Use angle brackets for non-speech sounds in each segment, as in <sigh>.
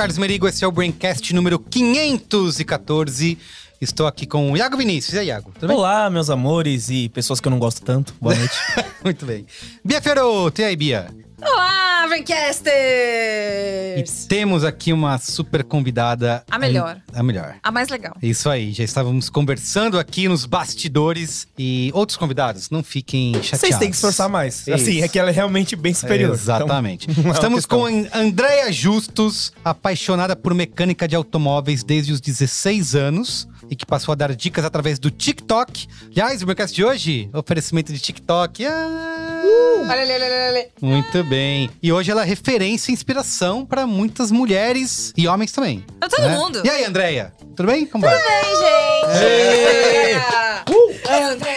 Carlos Merigo, esse é o Braincast número 514. Estou aqui com o Iago Vinícius. E aí, Iago? Tudo bem? Olá, meus amores e pessoas que eu não gosto tanto. Boa noite. <laughs> Muito bem. Bia Feroto, e aí, Bia? Olá, E Braincasters! temos aqui uma super convidada. A melhor. A melhor. A mais legal. Isso aí, já estávamos conversando aqui nos bastidores e outros convidados, não fiquem chateados. Vocês têm que esforçar mais. Assim, Isso. é que ela é realmente bem superior. Exatamente. <laughs> Então, é uma Estamos com a Andréia Justus, apaixonada por mecânica de automóveis desde os 16 anos e que passou a dar dicas através do TikTok. Aliás, o Mercado de hoje, oferecimento de TikTok. Ah, Olha ali, olha ali, olha ali. Muito bem. E hoje ela é referência e inspiração para muitas mulheres e homens também. Pra todo né? mundo. E aí, Andréia? Tudo bem? Como vai? Oi, gente! André.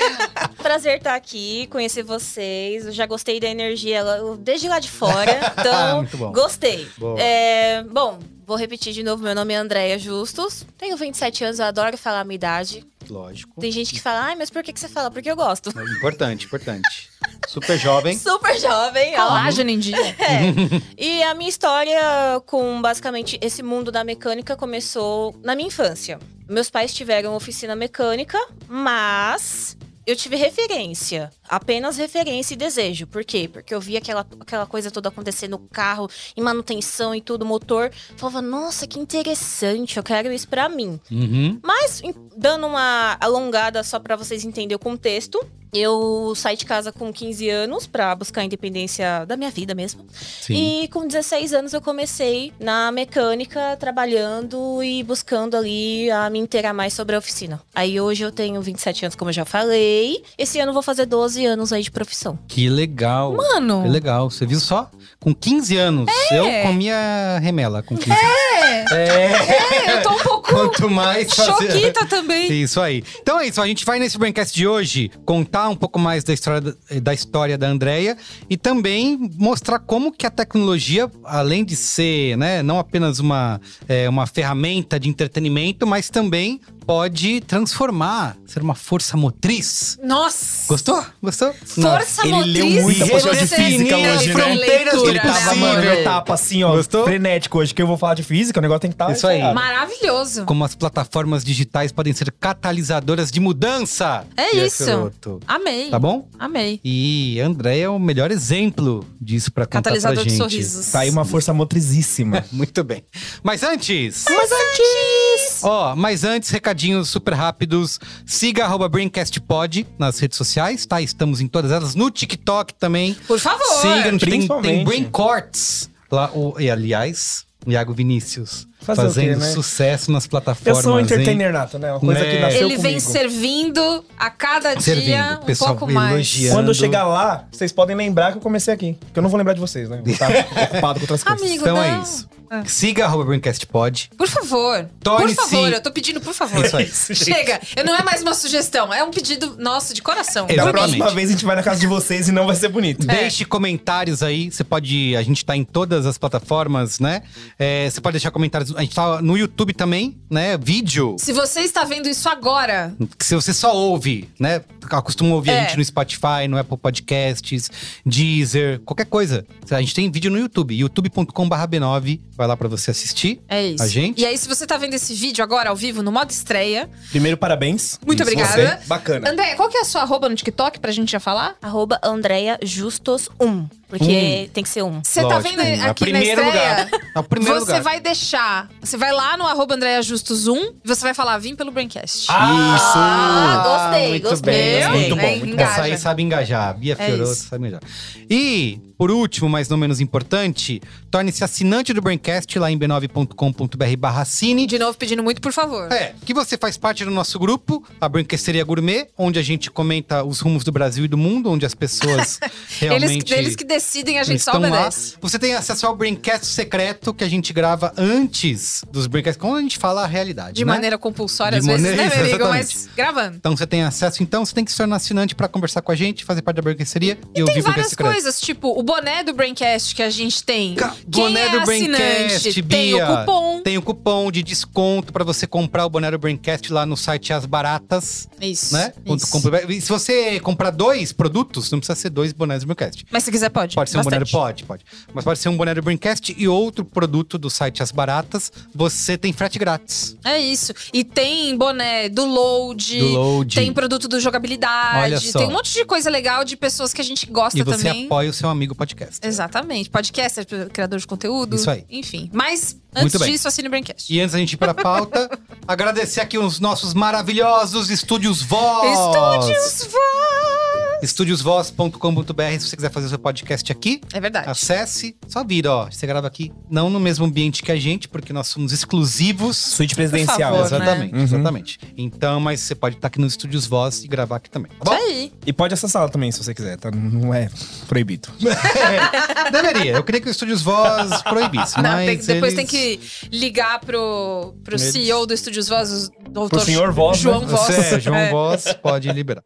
Prazer estar aqui, conhecer vocês. Eu já gostei da energia lá- desde lá de fora, <laughs> então Muito bom. gostei. Boa. É, bom, vou repetir de novo. Meu nome é Andréia Justus. Tenho 27 anos, eu adoro falar a minha idade. Lógico. Tem gente que fala, ai, mas por que, que você fala? Porque eu gosto. Importante, importante. Super jovem. <laughs> Super jovem, ó. Colágeno em dia. <laughs> É. E a minha história com basicamente esse mundo da mecânica começou na minha infância. Meus pais tiveram oficina mecânica, mas eu tive referência. Apenas referência e desejo. Por quê? Porque eu via aquela, aquela coisa toda acontecer no carro, em manutenção e tudo, motor. Falava, nossa, que interessante, eu quero isso pra mim. Uhum. Mas, dando uma alongada só pra vocês entenderem o contexto, eu saí de casa com 15 anos pra buscar a independência da minha vida mesmo. Sim. E com 16 anos eu comecei na mecânica, trabalhando e buscando ali a me inteirar mais sobre a oficina. Aí hoje eu tenho 27 anos, como eu já falei. Esse ano eu vou fazer 12 anos aí de profissão. Que legal. Mano. Que legal. Você viu só? Com 15 anos. Eu comia remela com 15 anos. É, eu tô um pouco <laughs> Quanto mais fazer- choquita também. Isso aí. Então é isso, a gente vai nesse Braincast de hoje contar um pouco mais da história da, da história da Andrea e também mostrar como que a tecnologia, além de ser, né, não apenas uma, é, uma ferramenta de entretenimento, mas também pode transformar, ser uma força motriz. Nossa. Gostou? Gostou? Força Ele motriz. leu muita porção de física hoje, né? Fronteiras do Ele tava, mano, possível. meu tapa assim, ó, Gostou? frenético hoje, que eu vou falar de física, o negócio tem que estar. Isso aí. Maravilhoso. Como as plataformas digitais podem ser catalisadoras de mudança. É isso. Amei. Tá bom? Amei. E André é o melhor exemplo disso pra contar Catalisador pra de gente. sorrisos. Tá aí uma força motrizíssima. <laughs> Muito bem. Mas antes... Mas antes. Ó, mas antes, recadinhos super rápidos. Siga arroba BrainCastPod nas redes sociais, tá? Estamos em todas elas. No TikTok também. Por favor. Siga, tem, tem principalmente. Brain Corts. Lá, o, e aliás, Iago Vinícius. Fazer fazendo quê, né? sucesso nas Eu plataformas. sou um hein? entertainer nato, né? Uma coisa Né? que nasceu Ele vem comigo. servindo a cada Servindo. dia um pessoal pouco mais. elogiando. Quando eu chegar lá, vocês podem lembrar que eu comecei aqui. Porque eu não vou lembrar de vocês, né? Vou <laughs> estar ocupado com outras coisas. Amigo, Então não. é isso. Siga arroba BrainCastPod. Por favor. Torne-se- Por favor, eu tô pedindo por favor. É isso aí. <laughs> Chega. Eu não é mais uma sugestão, é um pedido nosso de coração. Exatamente. Da próxima vez a gente vai na casa de vocês e não vai ser bonito. Deixe comentários aí. Você pode. A gente tá em todas as plataformas, né? É, você pode deixar comentários. A gente tá no YouTube também, né? Vídeo. Se você está vendo isso agora, Que Se você só ouve, né? Acostuma ouvir a É. gente no Spotify, no Apple Podcasts, Deezer, qualquer coisa. A gente tem vídeo no YouTube, youtube.com.br B9. Vai lá pra você assistir. é isso. A gente? E aí, se você tá vendo esse vídeo agora ao vivo, no modo estreia, Primeiro, parabéns. muito Isso, obrigada. você. Bacana. André, qual que é a sua arroba no TikTok pra gente já falar? Arroba Andrea Justus 1. Porque tem que ser um. Você tá vendo o aqui na estreia? É primeiro você lugar. vai deixar. Você vai lá no arroba Andréia Justus 1 e você vai falar, vim pelo Braincast. Ah, gostei, muito gostei, bem. gostei. Muito bom, Bem, muito bom. Essa aí sabe engajar. Bia É Fioroto isso. sabe engajar. E, por último, mas não menos importante, torne-se assinante do Braincast lá em b9.com.br barra cine. De novo, pedindo muito, por favor. É, que você faz parte do nosso grupo, a Brinquesteria Gourmet, onde a gente comenta os rumos do Brasil e do mundo, onde as pessoas <laughs> realmente Eles, eles que decidem, a gente só estão lá. obedece. Você tem acesso ao Braincast secreto que a gente grava antes dos Braincasts, como a gente fala a realidade, De né? maneira compulsória, De às vezes, maneira- né, meu amigo? Mas gravando. Então você tem acesso, então você tem que se tornar assinante pra conversar com a gente, fazer parte da Brinquesteria e, ouvir Tem o Braincast várias secreto. coisas, tipo o boné do Braincast que a gente tem. Ca- Quem boné é do Braincast, tem Bia. o cupom. Tem o cupom de desconto pra você comprar o boné do Braincast lá no site As Baratas, Isso. né? isso. E se você comprar dois produtos, não precisa ser dois bonés do Braincast. Mas se quiser, pode. Pode ser um boné do Bastante. Pode, pode. Mas pode ser um boné do Braincast e outro produto do site As Baratas, você tem frete grátis. É isso. E tem boné do Load. Do Load. Tem produto do Olha jogabilidade. só. Tem um monte de coisa legal de pessoas que a gente gosta E você também. apoia o seu amigo podcast. Exatamente. Podcaster, criador de conteúdo. Isso aí. Enfim. Mas antes disso, assine o Braincast. E antes da gente ir pra pauta, <laughs> agradecer aqui os nossos maravilhosos Estúdios Voz. Estúdios Voz! Estúdiosvoz.com.br se você quiser fazer o seu podcast aqui. É verdade. Acesse, só vira, ó. Você grava aqui, não no mesmo ambiente que a gente, porque nós somos exclusivos. Suíte presidencial. Favor, né? exatamente, Uhum. exatamente. Então, mas você pode estar aqui nos Estúdios Voz e gravar aqui também. Tá bom? Isso aí. E pode acessá-la também, se você quiser, tá? Não é proibido. <laughs> Deveria. Eu queria que o Estúdios Voz proibisse, Não, mas tem- depois eles- tem que ligar pro, pro Eles- CEO do Estúdios Voz, o doutor Pro senhor Voz, João né? Voz. É, João <laughs> É. Voz pode liberar.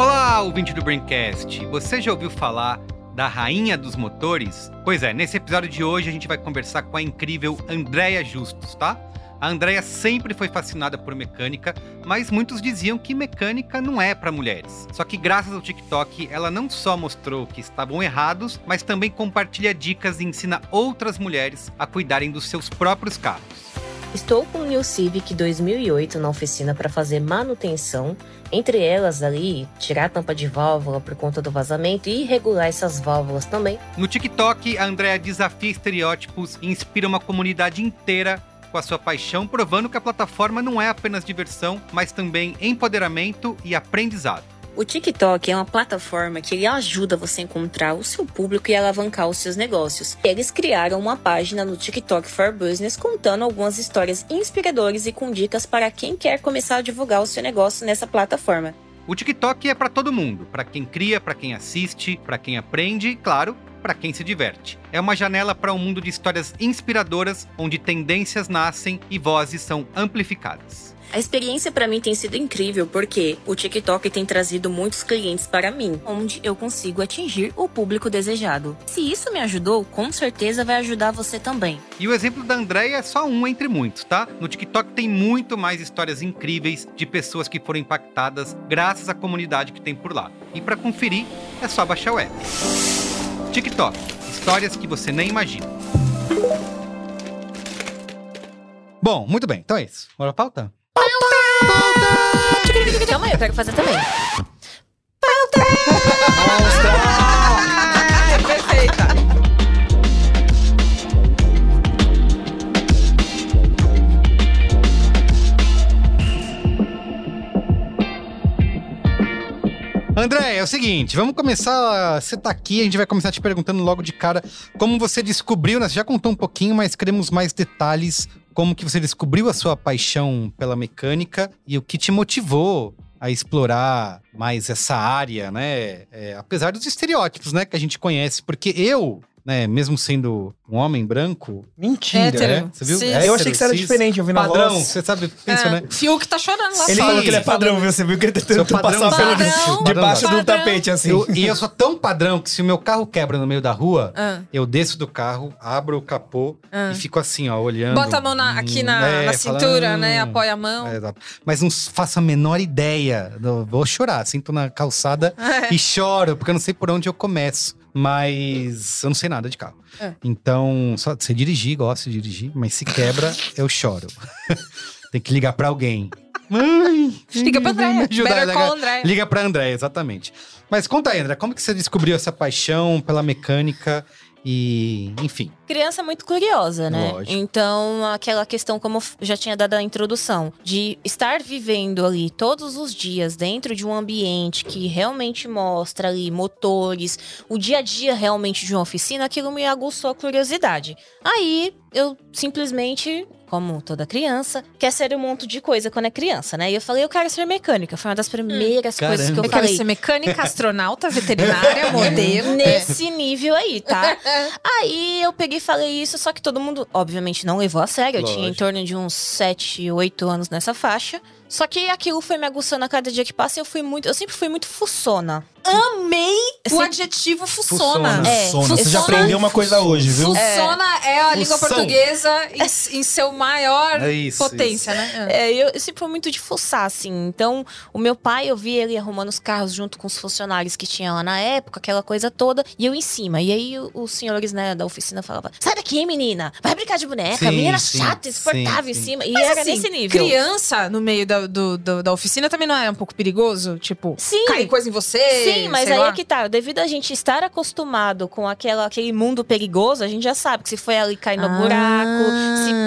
Olá, ouvinte do Braincast. Você já ouviu falar da rainha dos motores? Pois é, nesse episódio de hoje a gente vai conversar com a incrível Andréia Justus, tá? A Andréia sempre foi fascinada por mecânica, mas muitos diziam que mecânica não é para mulheres. Só que graças ao TikTok, ela não só mostrou que estavam errados, mas também compartilha dicas e ensina outras mulheres a cuidarem dos seus próprios carros. Estou com o New Civic 2008 na oficina para fazer manutenção, entre elas ali, tirar a tampa de válvula por conta do vazamento e regular essas válvulas também. No TikTok, a Andrea desafia estereótipos e inspira uma comunidade inteira com a sua paixão, provando que a plataforma não é apenas diversão, mas também empoderamento e aprendizado. O TikTok é uma plataforma que ajuda você a encontrar o seu público e alavancar os seus negócios. Eles criaram uma página no TikTok for Business contando algumas histórias inspiradoras e com dicas para quem quer começar a divulgar o seu negócio nessa plataforma. O TikTok é para todo mundo, para quem cria, para quem assiste, para quem aprende e, claro, para quem se diverte. É uma janela para um mundo de histórias inspiradoras, onde tendências nascem e vozes são amplificadas. A experiência para mim tem sido incrível porque o TikTok tem trazido muitos clientes para mim, onde eu consigo atingir o público desejado. Se isso me ajudou, com certeza vai ajudar você também. E o exemplo da Andrea é só um entre muitos, tá? No TikTok tem muito mais histórias incríveis de pessoas que foram impactadas graças à comunidade que tem por lá. E para conferir, é só baixar o app. TikTok, histórias que você nem imagina. Bom, muito bem, então é isso. Bora pra pauta? Calma aí, eu quero fazer também. Perfeita. André, é o seguinte, vamos começar. Você tá aqui, a gente vai começar te perguntando logo de cara como você descobriu, né? Você já contou um pouquinho, mas queremos mais detalhes. Como que você descobriu a sua paixão pela mecânica e o que te motivou a explorar mais essa área, né? É, apesar dos estereótipos, né, que a gente conhece, porque eu, né, mesmo sendo um homem branco, Mentira. Hétero. né? você viu? Sim. Eu achei que você era cis, diferente, ouvindo a Padrão, voz. você sabe, pensa, É, né? Fiuk tá chorando lá Ele fora. falou que ele é padrão, Falando- viu? Você viu que ele tá tentando padrão passar pelo debaixo do Padrão. tapete, assim. Eu- e eu sou tão padrão que se o meu carro quebra no meio da rua, Ah. eu desço do carro, abro o capô Ah. e fico assim, ó, olhando. Bota a mão na- aqui na, É, na falando, cintura, né? "Hum". Apoia a mão. É. Mas não faço a menor ideia. Eu Vou chorar, sinto na calçada <laughs> É. e choro, porque eu não sei por onde eu começo. Mas eu não sei nada de carro. É. Então, só sei dirigir, gosto de dirigir, mas se quebra, eu choro. <laughs> Tem que ligar pra alguém. Mãe! <laughs> Liga pra André. ajudar, Better né, call? André. Liga pra André, exatamente. Mas conta aí, André, como que você descobriu essa paixão pela mecânica e, enfim. Criança é muito curiosa, né? Lógico. Então, aquela questão, como já tinha dado a introdução, de estar vivendo ali todos os dias dentro de um ambiente que realmente mostra ali motores, o dia a dia realmente de uma oficina, aquilo me aguçou a curiosidade. Aí, eu simplesmente como toda criança, quer ser um monte de coisa quando é criança, né? E eu falei, eu quero ser mecânica. Foi uma das primeiras coisas que eu, Eu quero falei. ser mecânica, astronauta, veterinária, <laughs> modelo. Nesse nível aí, tá? <laughs> aí eu peguei e falei isso, só que todo mundo, obviamente, não levou a sério. Eu tinha em Lógico. torno de uns 7, 8 anos nessa faixa. Só que aquilo foi me aguçando a cada dia que passa e eu fui muito. Eu sempre fui muito fuçona. Amei o Sempre- adjetivo Fuçona. fuçona. É. Você já aprendeu uma coisa hoje, viu? Fuçona é, a língua Fução. portuguesa em, em seu maior É isso, potência, né? É, eu, eu sempre fui muito de fuçar, assim. Então, o meu pai, eu via ele arrumando os carros junto com os funcionários que tinha lá na época, aquela coisa toda, e eu em cima. E aí, o- os senhores, né, da oficina falavam: sai daqui, menina, vai brincar de boneca, Sim, menina sim, chata, insuportável sim, em sim. cima. E Mas era assim, nesse nível. criança no meio da, do- do- da oficina também não é um pouco perigoso? Tipo, Sim. cair coisa em você? Sim, mas sei aí lá. é que tá. Devido a gente estar acostumado com aquela, aquele mundo perigoso, a gente já sabe que se foi ali cair no Ah. buraco,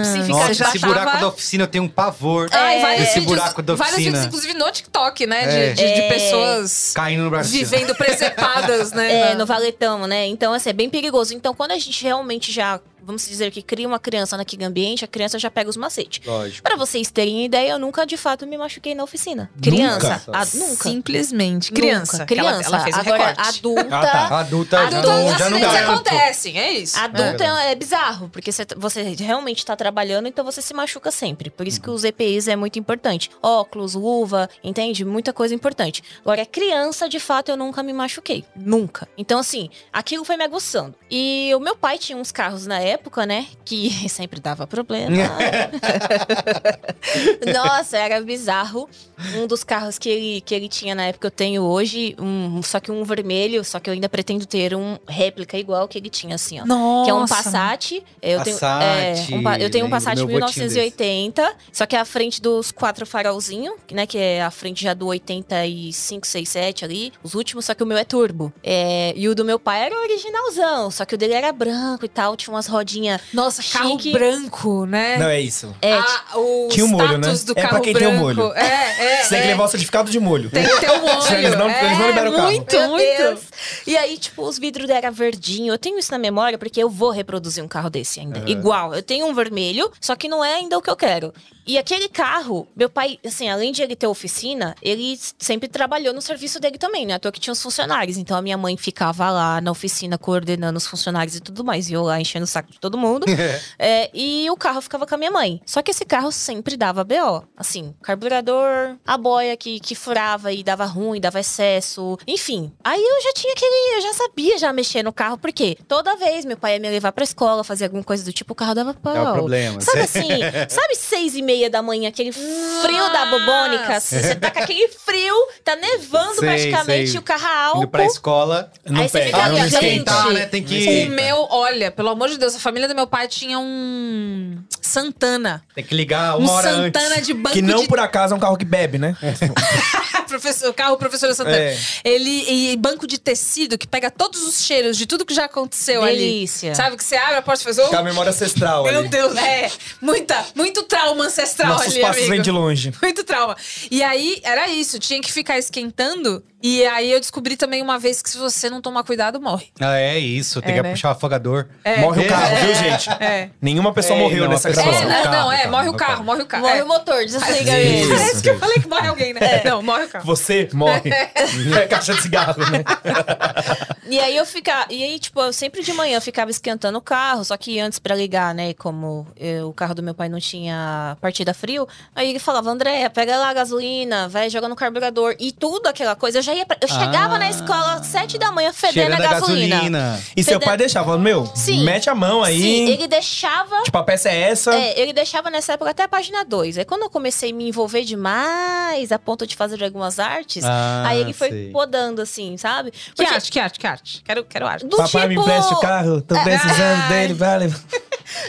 se, se ficar Nossa, já esse tava- buraco da oficina eu tenho um pavor. Ai, É, Esse vídeos, buraco da vários oficina. vídeos, inclusive no TikTok, né? De, É. de- de É. pessoas Caindo no braço. vivendo <laughs> presepadas, né? É, na- no valetão, né? Então, assim, é bem perigoso. Então, quando a gente realmente já, vamos dizer que cria uma criança naquele ambiente, a criança já pega os macetes. Lógico. Pra vocês terem ideia, eu nunca de fato me machuquei na oficina. Criança, Nunca? a- nunca. Simplesmente. Nunca. Criança. que Criança. Ela, ela fez Agora, recorte. adulta. Ah, tá. Adulta, já, Adulta, não, já não acidentes garanto. acontecem, é isso. Adulta é. é bizarro, porque você, você realmente tá trabalhando, então você se machuca sempre. Por isso que os EPIs é muito importante. Óculos, luva, entende? Muita coisa importante. Agora, criança, de fato, eu nunca me machuquei. Nunca. Então, assim, aquilo foi me aguçando. E o meu pai tinha uns carros na época, né? Que <laughs> sempre dava problema. <laughs> Nossa, era bizarro. Um dos carros que ele, que ele tinha na época eu tenho hoje, um, só que um vermelho, só que eu ainda pretendo ter um réplica igual que ele tinha, assim, ó. Nossa. Que é um Passat. Eu tenho, Passat, é, um eu tenho um Passat tinha 1980, só que é a frente dos quatro farolzinhos, né? Que é a frente já do 85, 67 ali. Os últimos, só que o meu é turbo. É, e o do meu pai era o originalzão, só que o dele era branco e tal, tinha umas rodinhas. Nossa, carro Chique. branco, né? Não, é isso. É, Ah, o Tinha o molho, né? do É pra carro quem tem o branco. molho. É, é. <laughs> Você tem que é. levar o certificado de molho. Tem que ter um olho. Eles não- eles não É, liberam o carro. Muito, muito. E aí, tipo, os vidros dele era verdinho. Eu tenho isso na memória porque eu vou reproduzir um carro desse ainda. Igual. Eu tenho um vermelho, só que não é ainda o que eu quero. E aquele carro, meu pai, assim, além de ele ter oficina, ele sempre trabalhou no serviço dele também, né? À toa que tinha os funcionários. Então a minha mãe ficava lá na oficina coordenando os funcionários e tudo mais. E eu lá enchendo o saco de todo mundo. <laughs> É, e o carro ficava com a minha mãe. Só que esse carro sempre dava BO. Assim, carburador, a boia que, que furava e dava ruim, dava excesso. Enfim. Aí eu já tinha aquele. Eu já sabia já mexer no carro, porque toda vez meu pai ia me levar pra escola, fazer alguma coisa do tipo, o carro dava pau. É o problema. Sabe assim, <laughs> sabe seis e meia da manhã, aquele frio da bobônica? assim, Você tá com aquele frio, tá nevando Sei, praticamente, sei. e o carro a álcool. Indo pra escola. Não Aí você pega, fica Ah, não esquentar, né? Tem O que, meu, olha, pelo amor de Deus, família do meu pai tinha um Santana. tem que ligar Um uma hora Santana antes. de banco Que não de por acaso é um carro que bebe, né? <laughs> professor, carro professora Santana. É. Ele e banco de tecido que pega todos os cheiros de tudo que já aconteceu Delícia. ali. Sabe que você abre a porta e faz, oh, Que é a memória ancestral meu ali. Deus, é, muita, muito trauma ancestral Nossos ali, passos amigo. vêm de longe. Muito trauma. E aí, era isso. Tinha que ficar esquentando. E aí, eu descobri também uma vez que se você não tomar cuidado, morre. Ah, é isso. Tem É, que né? puxar o afogador. Morre o carro, É. viu, gente? É. Nenhuma pessoa É, morreu não, nessa gravação. É, não, carro, não, é, carro, morre o carro, carro. morre o carro. Morre é. o motor, desliga Isso. ele. Parece que eu falei que morre alguém, né? Não, morre o carro. Você morre. <laughs> É caixa de cigarro, né? E aí eu ficava. E aí, tipo, eu sempre de manhã ficava esquentando o carro, só que antes pra ligar, né? Como eu- o carro do meu pai não tinha partida frio, aí ele falava, André, pega lá a gasolina, vai jogar no carburador. E tudo aquela coisa. Eu já ia. pra- Eu chegava Ah. na escola às sete da manhã fedendo a gasolina. gasolina. E seu Fede- pai deixava, falando, meu, Sim. mete a mão aí. Sim, ele deixava. Tipo, a peça é essa. É, ele deixava nessa época até a página 2. Aí quando eu comecei a me envolver demais, a ponto de fazer algumas artes, Ah, aí ele foi sei. podando, assim, sabe? Que Porque- arte, que arte, que arte? Quero, quero arte. Do Papai me tipo- empresta o carro, tô precisando dele, vale. <laughs>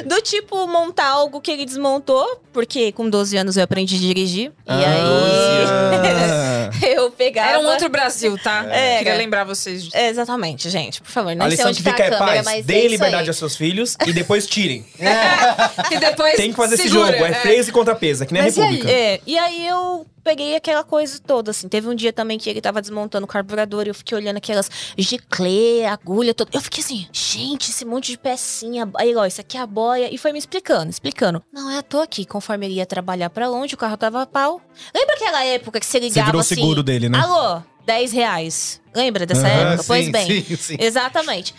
Do tipo, montar algo que ele desmontou, porque com 12 anos eu aprendi a dirigir. E Ah. aí <laughs> <laughs> eu pegava. Era um outro Brasil, tá? É, Queria é. lembrar vocês disso. É, Exatamente, gente. Por favor, A não sei lição onde que tá fica a é câmera, paz, mas é deem isso liberdade aí. aos seus filhos e <laughs> depois tirem. <laughs> E depois Tem que fazer esse segura, jogo, é freio e contrapeso, é que nem Mas e a aí? República. É, e aí eu peguei aquela coisa toda, assim. Teve um dia também que ele tava desmontando o carburador e eu fiquei olhando aquelas giclê, agulha, tudo. Eu fiquei assim, gente, esse monte de pecinha. Aí, ó, isso aqui é a boia. E foi me explicando, explicando. Não, é à toa aqui. Conforme ele ia trabalhar pra longe, o carro tava a pau. Lembra aquela época que você ligava virou o assim... seguro dele, né? Alô, 10 reais. Lembra dessa Aham, época? pois sim, bem. sim, sim. Exatamente.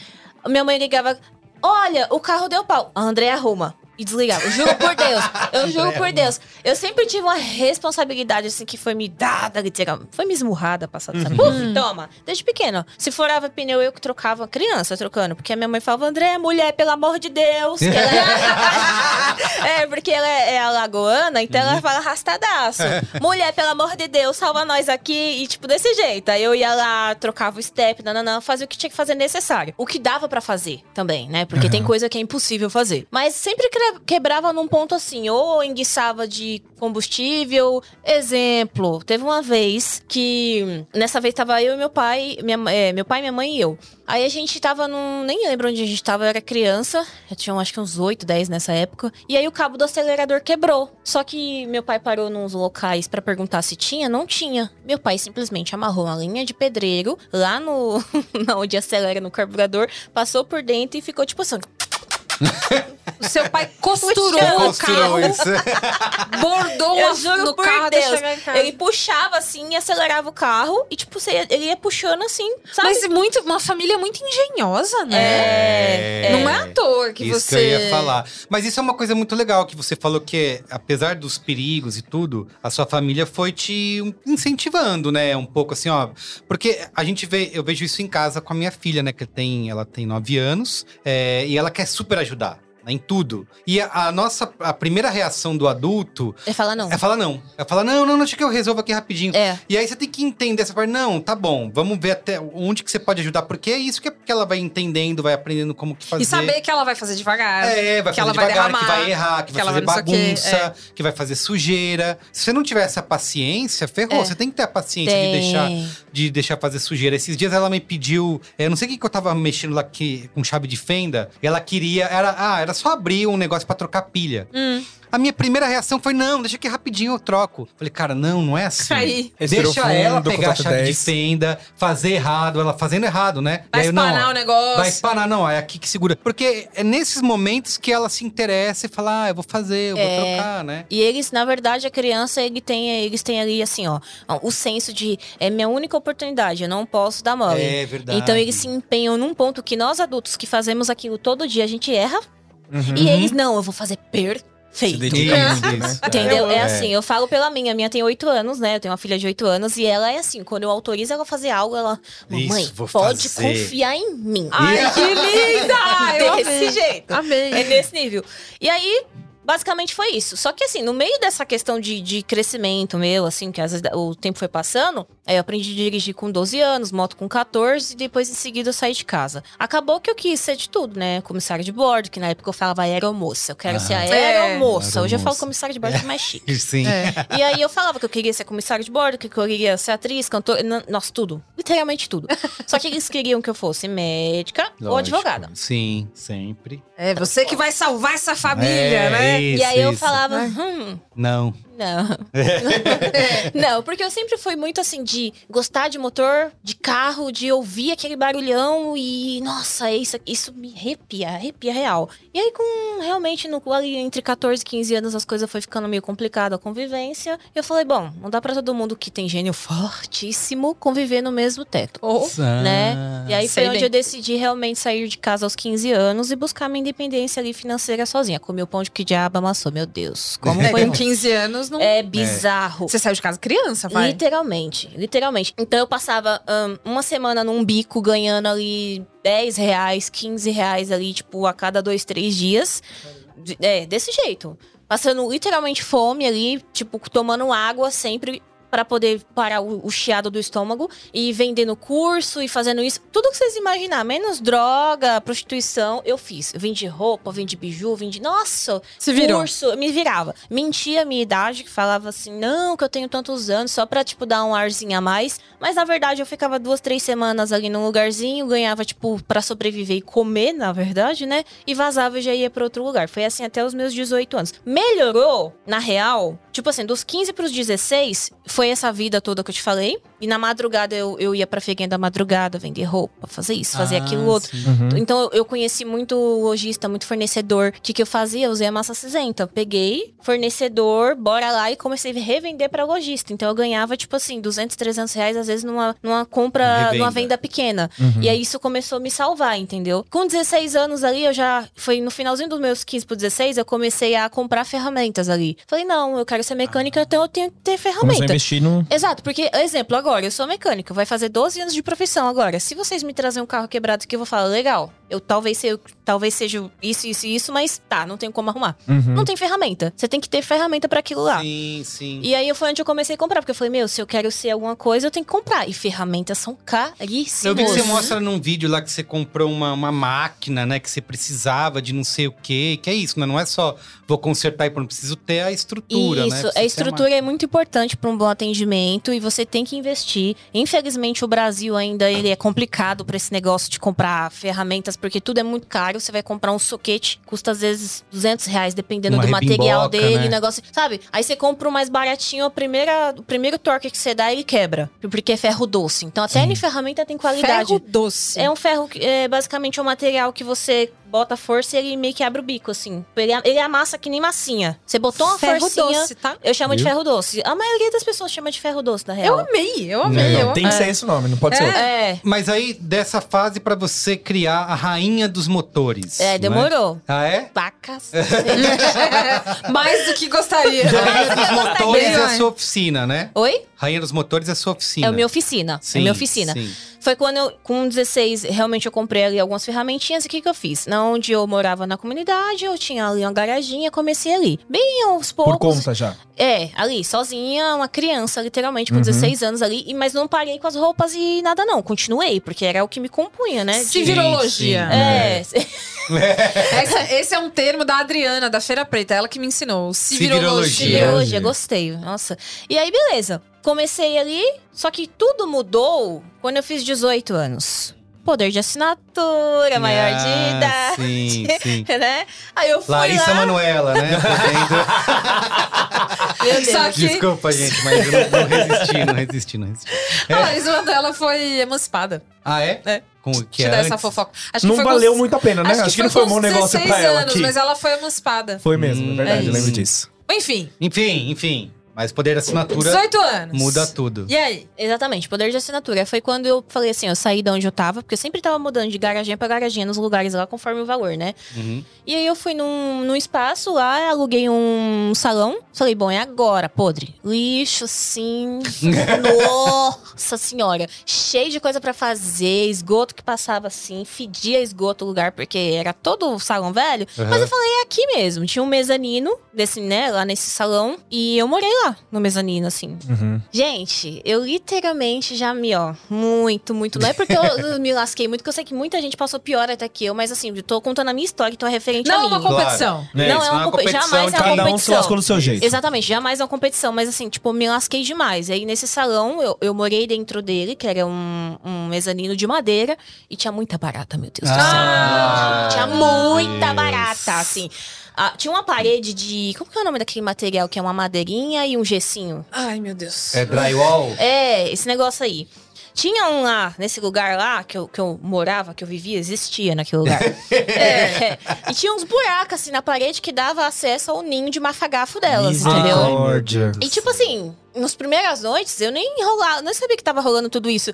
Minha mãe ligava, olha, o carro deu pau. A André arruma. E desligava. Eu juro por Deus. Eu <laughs> juro por Deus. Eu sempre tive uma responsabilidade, assim, que foi me dada. Foi me esmurrada, passada, sabe? Puf, toma. Desde pequeno. Se furava pneu, eu que trocava. Criança trocando. Porque a minha mãe falava, André, mulher, pelo amor de Deus. é... <laughs> é, porque ela é, é alagoana, então ela fala arrastadaço. mulher, pelo amor de Deus, salva nós aqui. E, tipo, desse jeito. Aí eu ia lá, trocava o step, nananã, fazia o que tinha que fazer necessário. O que dava pra fazer também, né? Porque tem coisa que é impossível fazer. Mas sempre que- quebrava num ponto assim, ou enguiçava de combustível. Exemplo, teve uma vez que. Nessa vez tava eu e meu pai, minha, é, meu pai, minha mãe e eu. Aí a gente tava num. Nem lembro onde a gente tava, eu era criança. Eu tinha acho que uns 8, 10 nessa época. E aí o cabo do acelerador quebrou. Só que meu pai parou nos locais pra perguntar se tinha, não tinha. Meu pai simplesmente amarrou uma linha de pedreiro lá no. <laughs> onde acelera no carburador, passou por dentro e ficou tipo assim. O seu pai costurou o Costurou carro, isso. bordou Eu juro no carro Deus. casa. Ele puxava assim e acelerava o carro. E, tipo, ele ia puxando assim, sabe? Mas muito, uma família muito engenhosa, né? É, Não é à toa que isso você... que eu ia falar. Mas isso é uma coisa muito legal, que você falou que, apesar dos perigos e tudo, a sua família foi te incentivando, né? Um pouco assim, ó. Porque a gente vê, eu vejo isso em casa com a minha filha, né? Que tem, ela tem nove anos, é, e ela quer super ajudar. Né, Em tudo. E a, a nossa a primeira reação do adulto Ele fala não. é falar não. É falar, não, não, deixa que eu resolvo aqui rapidinho. É. E aí você tem que entender essa parte. Não, tá bom, vamos ver até onde que você pode ajudar. Porque é isso que, que ela vai entendendo, vai aprendendo como que fazer. E saber que ela vai fazer devagar. É, vai que fazer ela vai devagar, que derramar, vai errar, que, que vai fazer vai não sei o quê, bagunça, que vai fazer sujeira. Se você não tiver essa paciência, ferrou. É. Você tem que ter a paciência de Tem. deixar, de deixar fazer sujeira. Esses dias ela me pediu, eu não sei o que, que eu tava mexendo lá que, com chave de fenda, e ela queria, era, ah, era só abrir um negócio pra trocar pilha. Hum. A minha primeira reação foi, não, deixa que rapidinho eu troco. Falei, cara, não, não é assim. Aí. Respirou Deixa fundo, ela pegar a chave de 10. fenda, fazer errado, ela fazendo errado, né? Vai aí eu, não, espanar ó, o negócio. Vai espanar, não, é aqui que segura. Porque é nesses momentos que ela se interessa e fala, ah, eu vou fazer, eu vou É. trocar, né? E eles, na verdade, a criança, ele tem, eles têm ali, assim, ó, o senso de é minha única oportunidade, eu não posso dar mole. É verdade. Então eles se empenham num ponto que nós adultos que fazemos aquilo todo dia, a gente erra. Uhum. E eles, não, eu vou fazer perfeito. Isso, né? <laughs> Entendeu? É É. assim, eu falo pela minha. A minha tem oito anos, né? Eu tenho uma filha de oito anos. E ela é assim, quando eu autorizo ela a fazer algo, ela... Mamãe, Isso, pode fazer." confiar em mim. Ai, que linda! <laughs> Eu Desse amei. jeito. Amei. É nesse nível. E aí, basicamente foi isso. Só que assim, no meio dessa questão de, de crescimento meu, assim, que às vezes o tempo foi passando, aí eu aprendi a dirigir com 12 anos, moto com 14, e depois em seguida eu saí de casa. Acabou que eu quis ser de tudo, né? Comissário de bordo, que na época eu falava aeromoça. Eu quero Ah. ser É. aeromoça. Hoje eu falo comissário de bordo que é mais chique. <laughs> Sim. E aí eu falava que eu queria ser comissário de bordo, que eu queria ser atriz, cantor, nossa, tudo. Literalmente tudo. Só que eles queriam que eu fosse médica ou Lógico. advogada. Sim, sempre. É você que vai salvar essa família, É, né? Isso, e aí eu isso. falava, hum, Não. Não. <laughs> não, porque eu sempre fui muito assim de gostar de motor, de carro, de ouvir aquele barulhão e, nossa, isso, isso me arrepia, arrepia real. E aí, com realmente no ali entre 14 e 15 anos, as coisas foi ficando meio complicado a convivência. Eu falei, bom, não dá pra todo mundo que tem gênio fortíssimo conviver no mesmo teto. Ou Né? E aí foi onde bem. eu decidi realmente sair de casa aos 15 anos e buscar minha independência ali financeira sozinha. Comi o pão de que diabo amassou, meu Deus. Como É, foi com 15 anos não. é bizarro. Você saiu de casa criança, vai. Literalmente, literalmente. Então eu passava ahn, uma semana num bico ganhando ali 10 reais, 15 reais ali, tipo, a cada dois, três dias. É, desse jeito. Passando literalmente fome ali, tipo, tomando água sempre. Pra poder parar o, o chiado do estômago e vendendo curso e fazendo isso. Tudo que vocês imaginar, menos droga, prostituição, eu fiz. Eu vendi roupa, vendi biju, vendi. Nossa! Se virou. Curso, me virava. Mentia a minha idade, que falava assim, não, que eu tenho tantos anos, só pra, tipo, dar um arzinho a mais. Mas, na verdade, eu ficava duas, três semanas ali num lugarzinho, ganhava, tipo, pra sobreviver e comer, na verdade, né? E vazava e já ia pra outro lugar. Foi assim até os meus 18 anos. Melhorou, na real, tipo assim, dos 15 pros 16, foi essa vida toda que eu te falei. E na madrugada eu, eu ia pra feirinha da madrugada, vender roupa, fazer isso, fazer Ah, aquilo outro. sim. Então eu- conheci muito lojista, muito fornecedor. O que, que eu fazia? Eu usei a massa cinzenta. Peguei fornecedor, bora lá e comecei a revender pra lojista. Então eu ganhava, tipo assim, 200, 300 reais, às vezes numa, numa compra, Revenda. numa venda pequena. E aí isso começou a me salvar, entendeu? Com 16 anos ali, eu já. Foi no finalzinho dos meus 15 pro 16, eu comecei a comprar ferramentas ali. Falei, não, eu quero ser mecânica, então eu tenho que ter Começou a ferramenta. investir no. Exato, porque, exemplo, agora, eu sou mecânica, vai fazer 12 anos de profissão agora. Se vocês me trazerem um carro quebrado aqui, eu vou falar, legal, eu talvez, se- talvez seja isso, isso e isso, mas tá, não tem como arrumar. Uhum. Não tem ferramenta. Você tem que ter ferramenta pra aquilo lá. Sim, sim. E aí foi onde eu comecei a comprar, porque eu falei, meu, se eu quero ser alguma coisa, eu tenho que comprar. E ferramentas são caríssimas. Eu vi que você mostra num vídeo lá que você comprou uma, uma máquina, né? Que você precisava de não sei o quê. Que é isso, né? Não é só vou consertar e pronto. Preciso ter a estrutura, né? Isso, ter a estrutura é muito importante para um bom atendimento e você tem que investir. Infelizmente, o Brasil ainda ele é complicado para esse negócio de comprar ferramentas, porque tudo é muito caro. Você vai comprar um soquete, custa às vezes 200 reais, dependendo Uma do material dele, né? negócio, sabe? Aí você compra o mais baratinho, a primeira, o primeiro torque que você dá, ele quebra, porque é ferro doce. Então, até em ferramenta tem qualidade. Ferro doce. É um ferro, que é basicamente um material que você bota força e ele meio que abre o bico, assim. Ele, ele amassa que nem massinha. Você botou uma ferro forcinha... doce, tá? Eu chamo de Viu? ferro doce. A maioria das pessoas chama de ferro doce, na Eu real. amei, eu amei. Não, eu tem que ser esse nome, não pode ser outro. É, Mas aí, dessa fase pra você criar a rainha dos motores. é, né? demorou. Ah, é? Vacas. <laughs> Mais do que gostaria. <laughs> Rainha dos motores é a sua oficina, né? Oi? Rainha dos motores é a sua oficina. É a minha oficina. Sim, é minha oficina. sim. Foi quando eu, com 16, realmente eu comprei ali algumas ferramentinhas. E o que, que eu fiz? Na onde eu morava na comunidade, eu tinha ali uma garaginha, comecei ali. Bem aos Por poucos. conta já. É, ali, sozinha, uma criança, literalmente, Uhum. com 16 anos ali. e- Mas não parei com as roupas e nada, não. Continuei, porque era o que me compunha, né? De- Civirologia. É, <laughs> Essa- esse é um termo da Adriana, da Feira Preta, ela que me ensinou. Civirologia. Civirologia, gostei. Nossa. E aí, beleza. Comecei ali, só que tudo mudou quando eu fiz 18 anos. Poder de assinatura, maior de Ah, idade. Sim, sim. <laughs> Né? Aí eu fui Larissa lá. Manoela, né? <laughs> Podendo- Meu Deus. Só que Desculpa, gente, mas eu não, não resisti, não resisti, não resisti. a Larissa Manoela foi emancipada. Ah, é? É. Com o que é dar essa fofoca. Acho que Não foi valeu com, muito a pena, né? Acho, que, não foi um bom negócio 16 pra ela anos, aqui. mas ela foi emancipada. Foi mesmo, é verdade, É eu lembro isso. disso. Enfim, Enfim, enfim. Mas poder de assinatura 18 anos. muda tudo. E aí? Exatamente, poder de assinatura. Foi quando eu falei assim, eu saí de onde eu tava, porque eu sempre tava mudando de garaginha pra garaginha nos lugares lá, conforme o valor, né? Uhum. E aí eu fui num, num espaço lá, aluguei um salão. Falei, bom, é agora, podre. Lixo, sim. <laughs> Nossa senhora. Cheio de coisa pra fazer, esgoto que passava assim, fedia esgoto o lugar, porque era todo o salão velho. Mas Aham. eu falei, é aqui mesmo. Tinha um mezanino, desse, né, lá nesse salão. E eu morei lá, no mezanino, assim. Uhum. Gente, eu literalmente já me, ó, muito, muito. Não é porque eu <laughs> me lasquei muito, porque eu sei que muita gente passou pior até que eu, mas assim, eu tô contando a minha história, então é referente Não a é mim. uma competição. É, Não isso é uma compe- competição jamais é uma Cada um se competição. lascou do seu jeito. Exatamente, jamais é uma competição, mas assim, tipo, me lasquei demais. Aí nesse salão, eu, eu morei dentro dele, que era um, um mezanino de madeira, e tinha muita barata, meu Deus do céu. Ah, Tinha muita Deus. barata, assim. Ah, tinha uma parede de. Como que é o nome daquele material? Que é uma madeirinha e um gessinho. Ai, meu Deus. É drywall? É, esse negócio aí. Tinha um lá, nesse lugar lá, que eu, que eu morava, que eu vivia, existia naquele lugar. <laughs> É, E tinha uns buracos, assim, na parede que dava acesso ao ninho de mafagafo delas, entendeu? E tipo assim, nas primeiras noites, eu nem enrolava, não sabia que tava rolando tudo isso.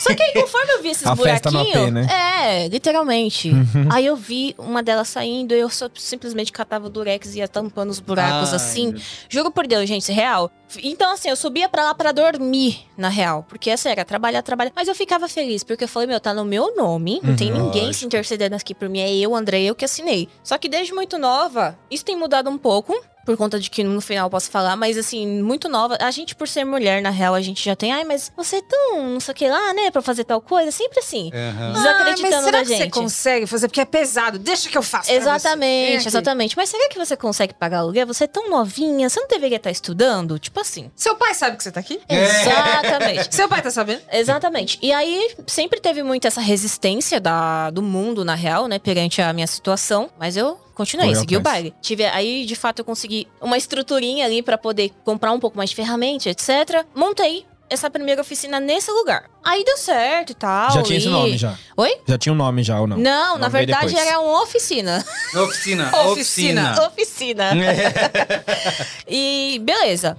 Só que aí, <laughs> conforme eu vi esses buraquinhos. AP, né? É, literalmente. Aí eu vi uma delas saindo, eu só simplesmente catava o durex e ia tampando os buracos Ai, assim. meu Juro por Deus, gente, real. Então, assim, eu subia pra lá pra dormir, na real. Porque, assim, era trabalhar, trabalhar. Mas eu ficava feliz, porque eu falei, meu, tá no meu nome. Não tem ninguém se intercedendo aqui por mim. É eu, André, eu que assinei. Só que desde muito nova, isso tem mudado um pouco. Por conta de que no final eu posso falar, mas assim, muito nova. A gente, por ser mulher, na real, a gente já tem, ai, mas você é tão não sei o que lá, né, pra fazer tal coisa, sempre assim. Aham. Desacreditando ah, mas será da que você gente. consegue fazer? Porque é pesado. Deixa que eu você. Vem Exatamente, exatamente. Mas será que você consegue pagar aluguel? Você é tão novinha, você não deveria estar estudando? Tipo assim. Seu pai sabe que você tá aqui? Exatamente. Seu pai tá sabendo? Exatamente. E aí, sempre teve muito essa resistência da, do mundo, na real, né, perante a minha situação. Mas eu continuei, Correu segui o baile. Tive, aí, de fato, eu consegui uma estruturinha ali pra poder comprar um pouco mais de ferramenta, etc. Montei essa primeira oficina nesse lugar. Aí deu certo e tal. Já tinha esse e- nome já. Oi? Já tinha um nome já ou não? Não, na verdade depois. era uma oficina. Oficina. <laughs> Oficina. oficina. <laughs> <laughs> E beleza.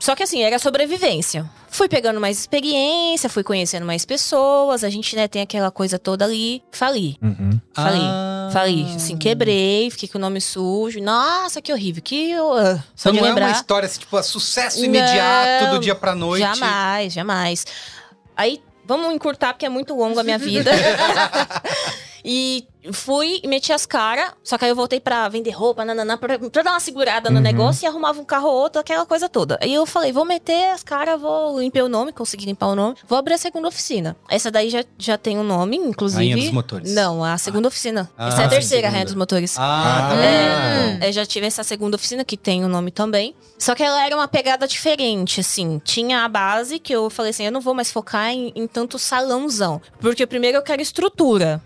Só que assim, era sobrevivência. Fui pegando mais experiência, fui conhecendo mais pessoas, a gente, né, tem aquela coisa toda ali. Fali. Uhum. Falei. Ah. Falei. Assim, quebrei, fiquei com o nome sujo. Nossa, que horrível. Que. Uh, só Então não é lembrar. uma história assim, tipo, sucesso imediato Não, do dia pra noite. Jamais, jamais. Aí, vamos encurtar, porque é muito longo a minha <laughs> vida. <laughs> e fui e meti as caras, só que aí eu voltei pra vender roupa, nananã, pra, pra dar uma segurada no Uhum. negócio e arrumava um carro ou outro, aquela coisa toda. Aí eu falei, vou meter as caras, vou limpar o nome, consegui limpar o nome, vou abrir a segunda oficina. Essa daí já, já tem um nome, inclusive. Rainha dos Motores. Não, a segunda oficina. Ah, Essa é a terceira, segunda. Rainha dos Motores. Ah, tá. É, eu já tive essa segunda oficina, que tem o nome também. Só que ela era uma pegada diferente, assim. Tinha a base, que eu falei assim, eu não vou mais focar em, em tanto salãozão. Porque primeiro eu quero estrutura.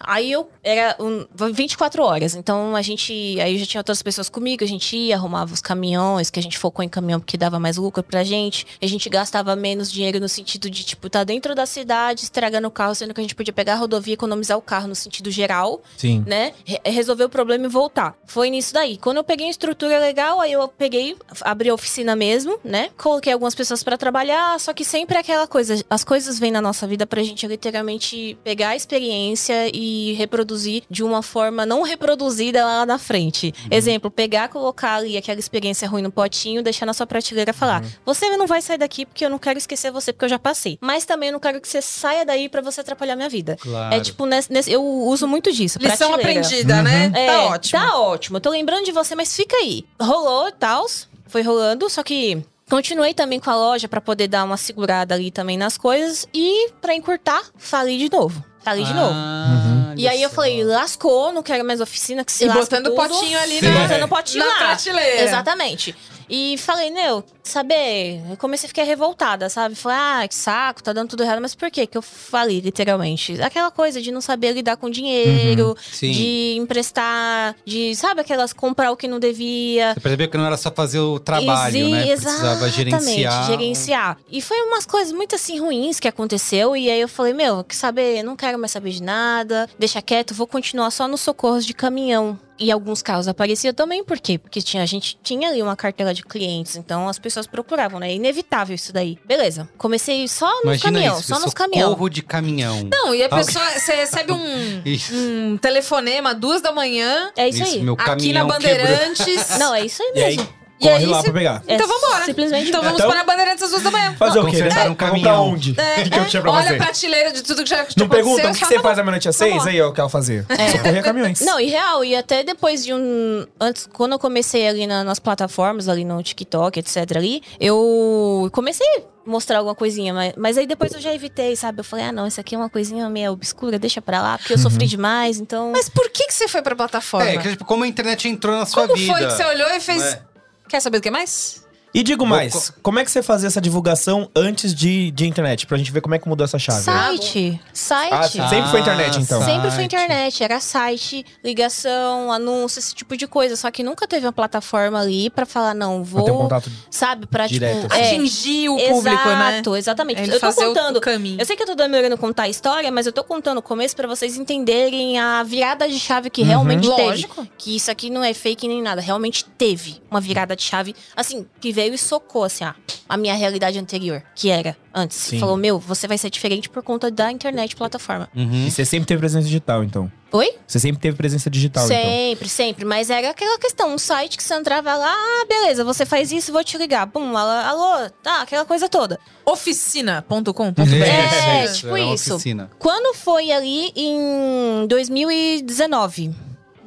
Aí eu era um, 24 horas, então a gente. Aí já tinha outras pessoas comigo, a gente ia, arrumava os caminhões, que a gente focou em caminhão porque dava mais lucro pra gente. A gente gastava menos dinheiro no sentido de, tipo, tá dentro da cidade, estragando o carro, sendo que a gente podia pegar a rodovia e economizar o carro no sentido geral Sim. né? Re- resolver o problema e voltar. Foi nisso daí. Quando eu peguei a estrutura legal, aí eu peguei, abri a oficina mesmo, né? Coloquei algumas pessoas pra trabalhar, só que sempre é aquela coisa, as coisas vêm na nossa vida pra gente literalmente pegar a experiência e reproduzir de uma forma não reproduzida lá na frente. Exemplo, pegar, colocar ali aquela experiência ruim no potinho, deixar na sua prateleira e falar: "Você não vai sair daqui porque eu não quero esquecer você porque eu já passei". Mas também eu não quero que você saia daí pra você atrapalhar minha vida. Claro. É tipo nesse, nesse- eu uso muito disso, Lição prateleira. aprendida, né? É, Tá ótimo. Tá ótimo. Eu tô lembrando de você, mas fica aí. Rolou e tal. Foi rolando, só que. Continuei também com a loja pra poder dar uma segurada ali também nas coisas. E pra encurtar, falei de novo. Falei de novo. Ah, E aí eu falei, lascou, não quero mais oficina, que se E lasca botando o tudo. potinho ali, né? botando o potinho Na lá. prateleira. Exatamente. E falei, meu, saber, eu comecei a ficar revoltada, sabe? Falei, ah, que saco, tá dando tudo errado. Mas por quê que eu falei, literalmente? Aquela coisa de não saber lidar com dinheiro, Sim. de emprestar, de, sabe, aquelas comprar o que não devia. Você percebeu que não era só fazer o trabalho, Exi- né? Precisava Exatamente, gerenciar. gerenciar. E foi umas coisas muito assim ruins que aconteceu. E aí eu falei, meu, que saber, não quero mais saber de nada, deixa quieto, vou continuar só nos socorros de caminhão. E alguns carros apareciam também, por quê? Porque tinha, a gente tinha ali uma cartela de clientes, então as pessoas procuravam, né? É inevitável isso daí. Beleza. Comecei só nos Imagina caminhão, isso, só nos caminhão. socorro de caminhão. Não, e a pessoa, você recebe um, <laughs> Isso. um telefonema duas da manhã, É isso, aí. meu aqui na caminhão quebrou. Bandeirantes. Não, é isso aí E aí, mesmo. E corre aí lá cê- pra pegar. É Então vambora. Simplesmente. Então vamos Então- para a Bandeirantes às duas da manhã. Fazer o quê? Consertar né? um Vamos caminhão. onde? O que, que eu tinha pra Olha fazer? a prateleira de tudo que já Não perguntam o que só você tá faz à noite às seis? Vamos. Aí, ó, o que ela fazia. Socorrer caminhões. Não, e real, e até depois de um. Antes, quando eu comecei ali na- nas plataformas, ali no TikTok, etc. ali, eu comecei a mostrar alguma coisinha, mas, mas aí depois eu já evitei, sabe? Eu falei, ah, não, isso aqui é uma coisinha meio obscura, deixa pra lá, porque eu sofri demais, então. Mas por que, que você foi pra plataforma? É, que, tipo, como a internet entrou na sua Como vida. foi que você olhou e fez. É. Quer saber do que mais? E digo mais, como é que você fazia essa divulgação antes de, de internet? Pra gente ver como é que mudou essa chave. Site. Site. Ah, sim. Sempre foi internet, então. Sempre foi site. internet, era site, ligação, anúncio, esse tipo de coisa. Só que nunca teve uma plataforma ali pra falar, não, Pra ter um vou. contato. Sabe, pra Direto, tipo. assim. é, Atingir o público, né? Exato, exatamente. Ele eu tô contando. o caminho. Eu sei que eu tô demorando contar a história, mas eu tô contando o começo pra vocês entenderem a virada de chave que realmente teve. Lógico. Que isso aqui não é fake nem nada. Realmente teve uma virada de chave, assim, que veio e socou, assim, ó, a minha realidade anterior, que era antes. Sim. Falou, meu, você vai ser diferente por conta da internet plataforma. Uhum. E você sempre teve presença digital, então. Oi? Você sempre teve presença digital, então. Sempre, sempre. Mas era aquela questão, um site que você entrava lá, ah, beleza, você faz isso, vou te ligar. Pum, alô, alô, tá, aquela coisa toda. Oficina.com.br. É, isso, tipo isso. oficina. Quando foi ali em 2019,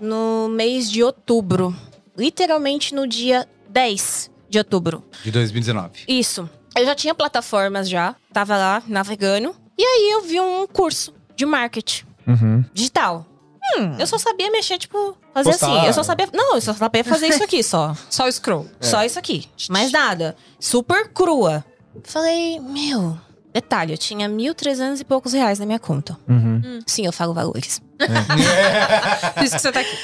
no mês de outubro, literalmente no dia 10 de outubro. De 2019. Isso. Eu já tinha plataformas já, tava lá navegando. E aí eu vi um curso de marketing Uhum. digital. Hum, eu só sabia mexer, tipo, fazer Postar. assim. Eu só sabia. Não, eu só sabia fazer isso aqui só. <laughs> Só o scroll. Só isso aqui. Mais nada. Super crua. Falei, meu. Detalhe, eu tinha 1.300 e poucos reais na minha conta. Uhum. Sim, eu falo valores. <laughs> Por isso que você tá aqui.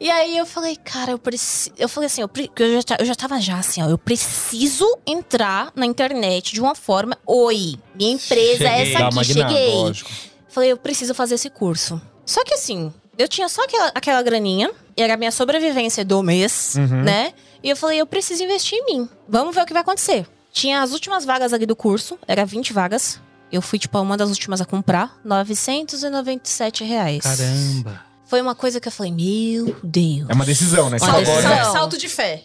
e aí eu falei, cara, eu preciso. Eu falei assim, eu, pre- eu, já, eu já tava já assim, ó. Eu preciso entrar na internet de uma forma. Oi, minha empresa é Cheguei. essa Dá aqui, uma guinada, cheguei. lógico. Falei, eu preciso fazer esse curso. Só que assim, eu tinha só aquela, aquela graninha, e era a minha sobrevivência do mês, Uhum. né? E eu falei, eu preciso investir em mim. Vamos ver o que vai acontecer. Tinha as últimas vagas ali do curso, era 20 vagas. Eu fui, tipo, uma das últimas a comprar, 997 reais. Caramba. Foi uma coisa que eu falei, meu Deus. É uma decisão, né? Uma Você decisão. agora- Salto, salto de fé.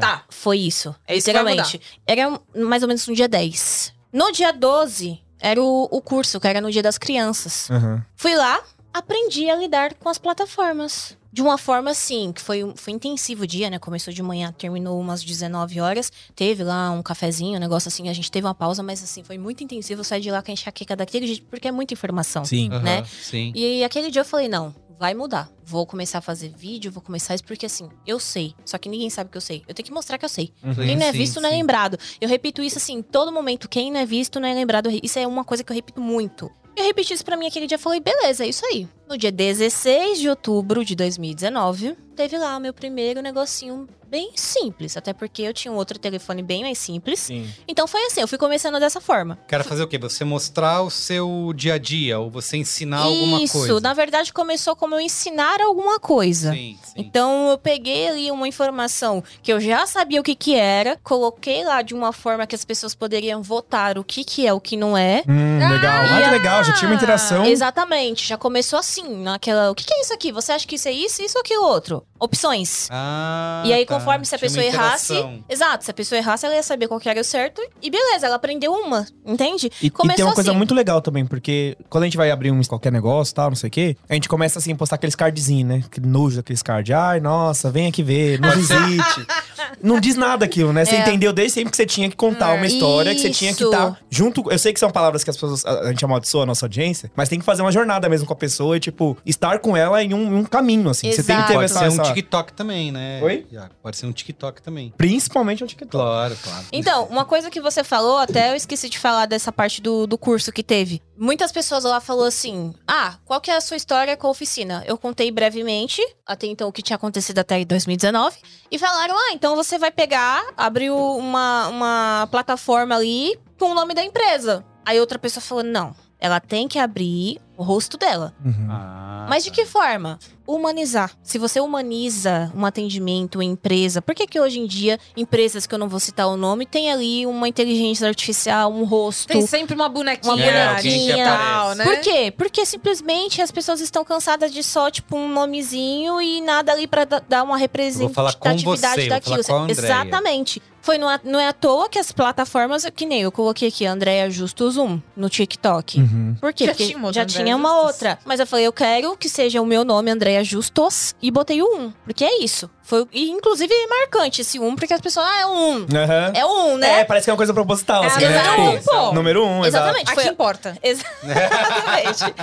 Tá. Foi isso. É isso literalmente. Era mais ou menos no dia 10. No dia 12, era o, o curso, que era no dia das crianças. Uhum. Fui lá, aprendi a lidar com as plataformas. De uma forma assim, que foi, um- foi intensivo o dia, né? Começou de manhã, terminou umas 19 horas. Teve lá um cafezinho, um negócio assim. A gente teve uma pausa, mas assim, foi muito intensivo. Eu saí de lá com a enxaqueca daquele jeito, porque é muita informação. Sim. Né? Sim. E aquele dia eu falei, não, vai mudar. Vou começar a fazer vídeo, vou começar isso, porque assim, eu sei. Só que ninguém sabe que eu sei. Eu tenho que mostrar que eu sei. Quem não é Sim, visto não é sim. lembrado. Eu repito isso assim, em todo momento. Quem não é visto não é lembrado. Isso é uma coisa que eu repito muito. Eu repeti isso pra mim aquele dia e falei, beleza, é isso aí. No dia 16 de outubro de 2019, teve lá o meu primeiro negocinho bem simples. Até porque eu tinha um outro telefone bem mais simples. Sim. Então foi assim, eu fui começando dessa forma. Quero fazer o quê? Você mostrar o seu dia a dia ou você ensinar alguma isso, coisa? na verdade começou como eu ensinar alguma coisa. Sim, sim. Então eu peguei ali uma informação que eu já sabia o que que era, coloquei lá de uma forma que as pessoas poderiam votar o que que é, o que não é. Hum, legal. Ah, que legal. Já tinha uma interação. Exatamente, já começou assim, naquela, o que que é isso aqui? Você acha que isso é isso, isso ou aquilo outro? Opções. Ah, e aí, tá. conforme se a Tinha pessoa errasse. Exato, se a pessoa errasse, ela ia saber qual que era o certo. E beleza, ela aprendeu uma, entende? E, e Começou tem uma coisa assim. muito legal também, porque quando a gente vai abrir um qualquer negócio tal, não sei o quê, a gente começa assim, a postar aqueles cardzinhos, né? Aquele nojo daqueles cards. Ai, nossa, vem aqui ver, nos visite. <laughs> não diz nada aquilo, né? Você É. entendeu desde sempre que você tinha que contar uma história, que você tinha que Isso. estar junto. Eu sei que são palavras que as pessoas. A gente amaldiçoa a nossa audiência, mas tem que fazer uma jornada mesmo com a pessoa e, tipo, estar com ela em um, um caminho, assim. Você tem que ter um essa- TikTok também, né? Oi? Pode ser um TikTok também. Principalmente o TikTok. Claro, claro. Então, uma coisa que você falou, até eu esqueci de falar dessa parte do, do curso que teve. Muitas pessoas lá falou assim: Ah, qual que é a sua história com a oficina? Eu contei brevemente, até então o que tinha acontecido até 2019, e falaram: Ah, então você vai pegar, abrir uma, uma plataforma ali com o nome da empresa. Aí outra pessoa falou: Não, ela tem que abrir o rosto dela. Uhum. Ah, Mas de que forma? Humanizar. Se você humaniza um atendimento, uma empresa, por que que hoje em dia empresas que eu não vou citar o nome tem ali uma inteligência artificial, um rosto? Tem sempre uma bonequinha. Uma É, bonequinha. tal, né? Por quê? Porque simplesmente as pessoas estão cansadas de só, tipo, um nomezinho e nada ali pra da- dar uma representatividade daquilo. Exatamente. Foi no, não é à toa que as plataformas, que nem eu coloquei aqui, Andréia Justo Zoom, no TikTok. Uhum. Por quê? Já Porque tinha já Andréa tinha uma Justus. outra. Mas eu falei, eu quero que seja o meu nome, Andréia Justos, e botei o 1. Porque é isso. Foi, e, inclusive, é marcante esse 1, porque as pessoas, ah, é 1. Aham. É 1, né? É, parece que é uma coisa proposital, É, assim, número né? um, Tipo, pô. Número um, exato. <laughs> Exatamente. Aqui importa. Ex- Exatamente.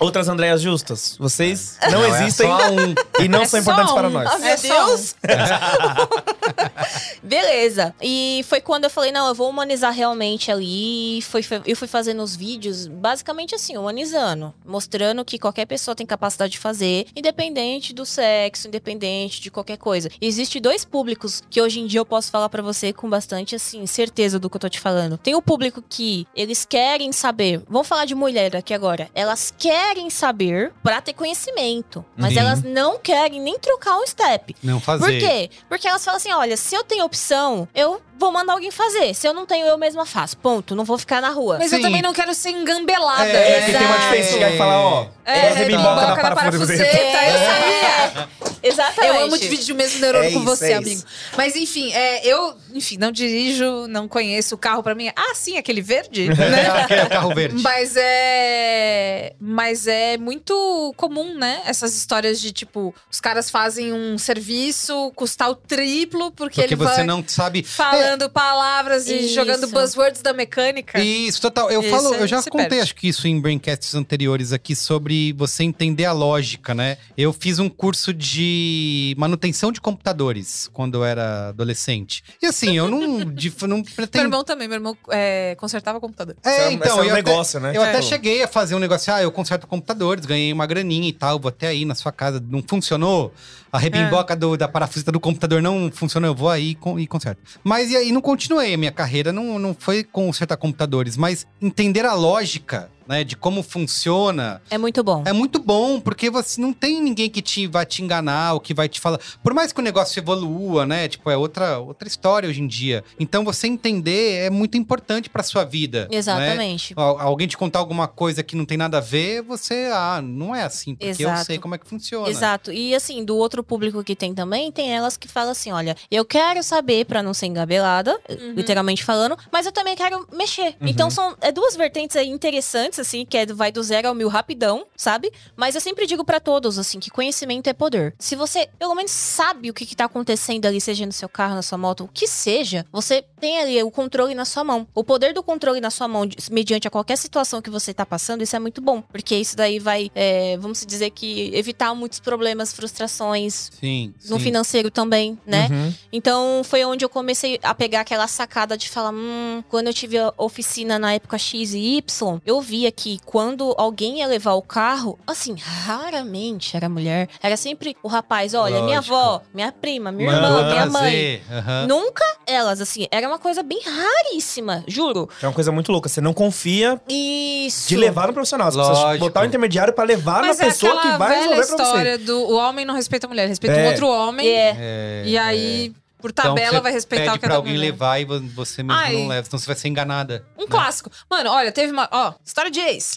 Outras Andréas Justas, vocês não, é existem só um. <laughs> e não É são importantes um. para nós. Ah, meu É só Deus! <laughs> <laughs> Beleza. E foi quando eu falei, não, eu vou humanizar realmente ali. E Foi, eu fui fazendo os vídeos, basicamente assim, humanizando. Mostrando que qualquer pessoa tem capacidade de fazer, independente do sexo, independente de qualquer coisa. Existem dois públicos que hoje em dia eu posso falar pra você com bastante, assim, certeza do que eu tô te falando. Tem o público que eles querem saber. Vamos falar de mulher aqui agora. Elas querem saber pra ter conhecimento. Mas Sim. elas não querem nem trocar um step. Não fazer. Por quê? Porque elas falam assim: olha, se eu tenho opção, eu vou mandar alguém fazer. Se eu não tenho, eu mesma faço. Ponto. Não vou ficar na rua. Mas eu Sim. também não quero ser engambelada. É, que tem uma diferença de chegar e falar, ó, É, é, rebimboca na rebimboca na parafuseta. parafuseta, eu sabia. <laughs> Exatamente. Eu amo dividir o mesmo neurônio É com isso, você, é amigo. Mas enfim, é, eu, enfim, não dirijo, não conheço o carro pra mim. Ah, sim, aquele verde, né? <laughs> Aquele carro verde. Mas é. Mas é muito comum, né? Essas histórias de tipo, os caras fazem um serviço custar o triplo porque, Porque ele você vai não sabe. falando palavras e Isso. jogando buzzwords da mecânica. Isso, total. Eu Isso falo, é- eu já contei, perde. acho que isso em braincasts anteriores aqui, sobre você entender a lógica, né? Eu fiz um curso de manutenção de computadores quando eu era adolescente. E assim, eu não, <laughs> de, não Meu pretendo. irmão também, meu irmão é, consertava computador. É, é então, é um eu até- negócio, né? Eu até Tipo, cheguei a fazer um negócio, ah, eu conserto computadores, ganhei uma graninha e tal, vou até aí na sua casa. Não funcionou? A rebimboca do- da parafuseta do computador não funcionou, eu vou aí com- e conserto. Mas e aí não continuei, a minha carreira não, não foi consertar computadores, mas entender a lógica, né, de como funciona, É muito bom. é muito bom, porque você não tem ninguém que te vai te enganar, ou que vai te falar. Por mais que o negócio evolua, né? Tipo, é outra, outra história hoje em dia. Então você entender é muito importante pra sua vida. né? Exatamente. Al- Alguém te contar alguma coisa que não tem nada a ver, você, ah, não é assim, porque eu Exato. sei como é que funciona. Exato. E assim, do outro público que tem também, tem elas que falam assim: olha, eu quero saber pra não ser engabelada, Uhum. literalmente falando, mas eu também quero mexer. Então são é duas vertentes aí interessantes, assim, que é, vai do zero ao mil rapidão, sabe? Mas eu sempre digo pra todos, assim, que conhecimento é poder. Se você, pelo menos, sabe o que, que tá acontecendo ali, seja no seu carro, na sua moto, o que seja, você tem ali o controle na sua mão. O poder do controle na sua mão, mediante a qualquer situação que você tá passando, isso é muito bom. Porque isso daí vai, é, vamos dizer que, evitar muitos problemas, frustrações. Sim. No sim. financeiro também, né? Uhum. Então foi onde eu comecei a pegar aquela sacada de falar: hum, quando eu tive a oficina na época X e Y, eu via que quando alguém ia levar o carro, assim, raramente era mulher. Era sempre o rapaz: olha, minha Lógico. avó, minha prima, minha irmã, minha mãe. aham. Nunca elas, assim, era uma coisa bem raríssima, juro. É uma coisa muito louca. Você não confia Isso. de levar no profissional. Você precisa Lógico. botar o intermediário pra levar Mas na é pessoa que vai velha resolver pra você. história do o homem não respeita a mulher, respeita É. um outro homem. É. É, E aí, por Então, tabela, você vai respeitar pede o que é pra alguém mulher. levar e vo- você mesmo Ai. não leva, senão você vai ser enganada. Um clássico. Mano, olha, teve uma. Ó, história de ex.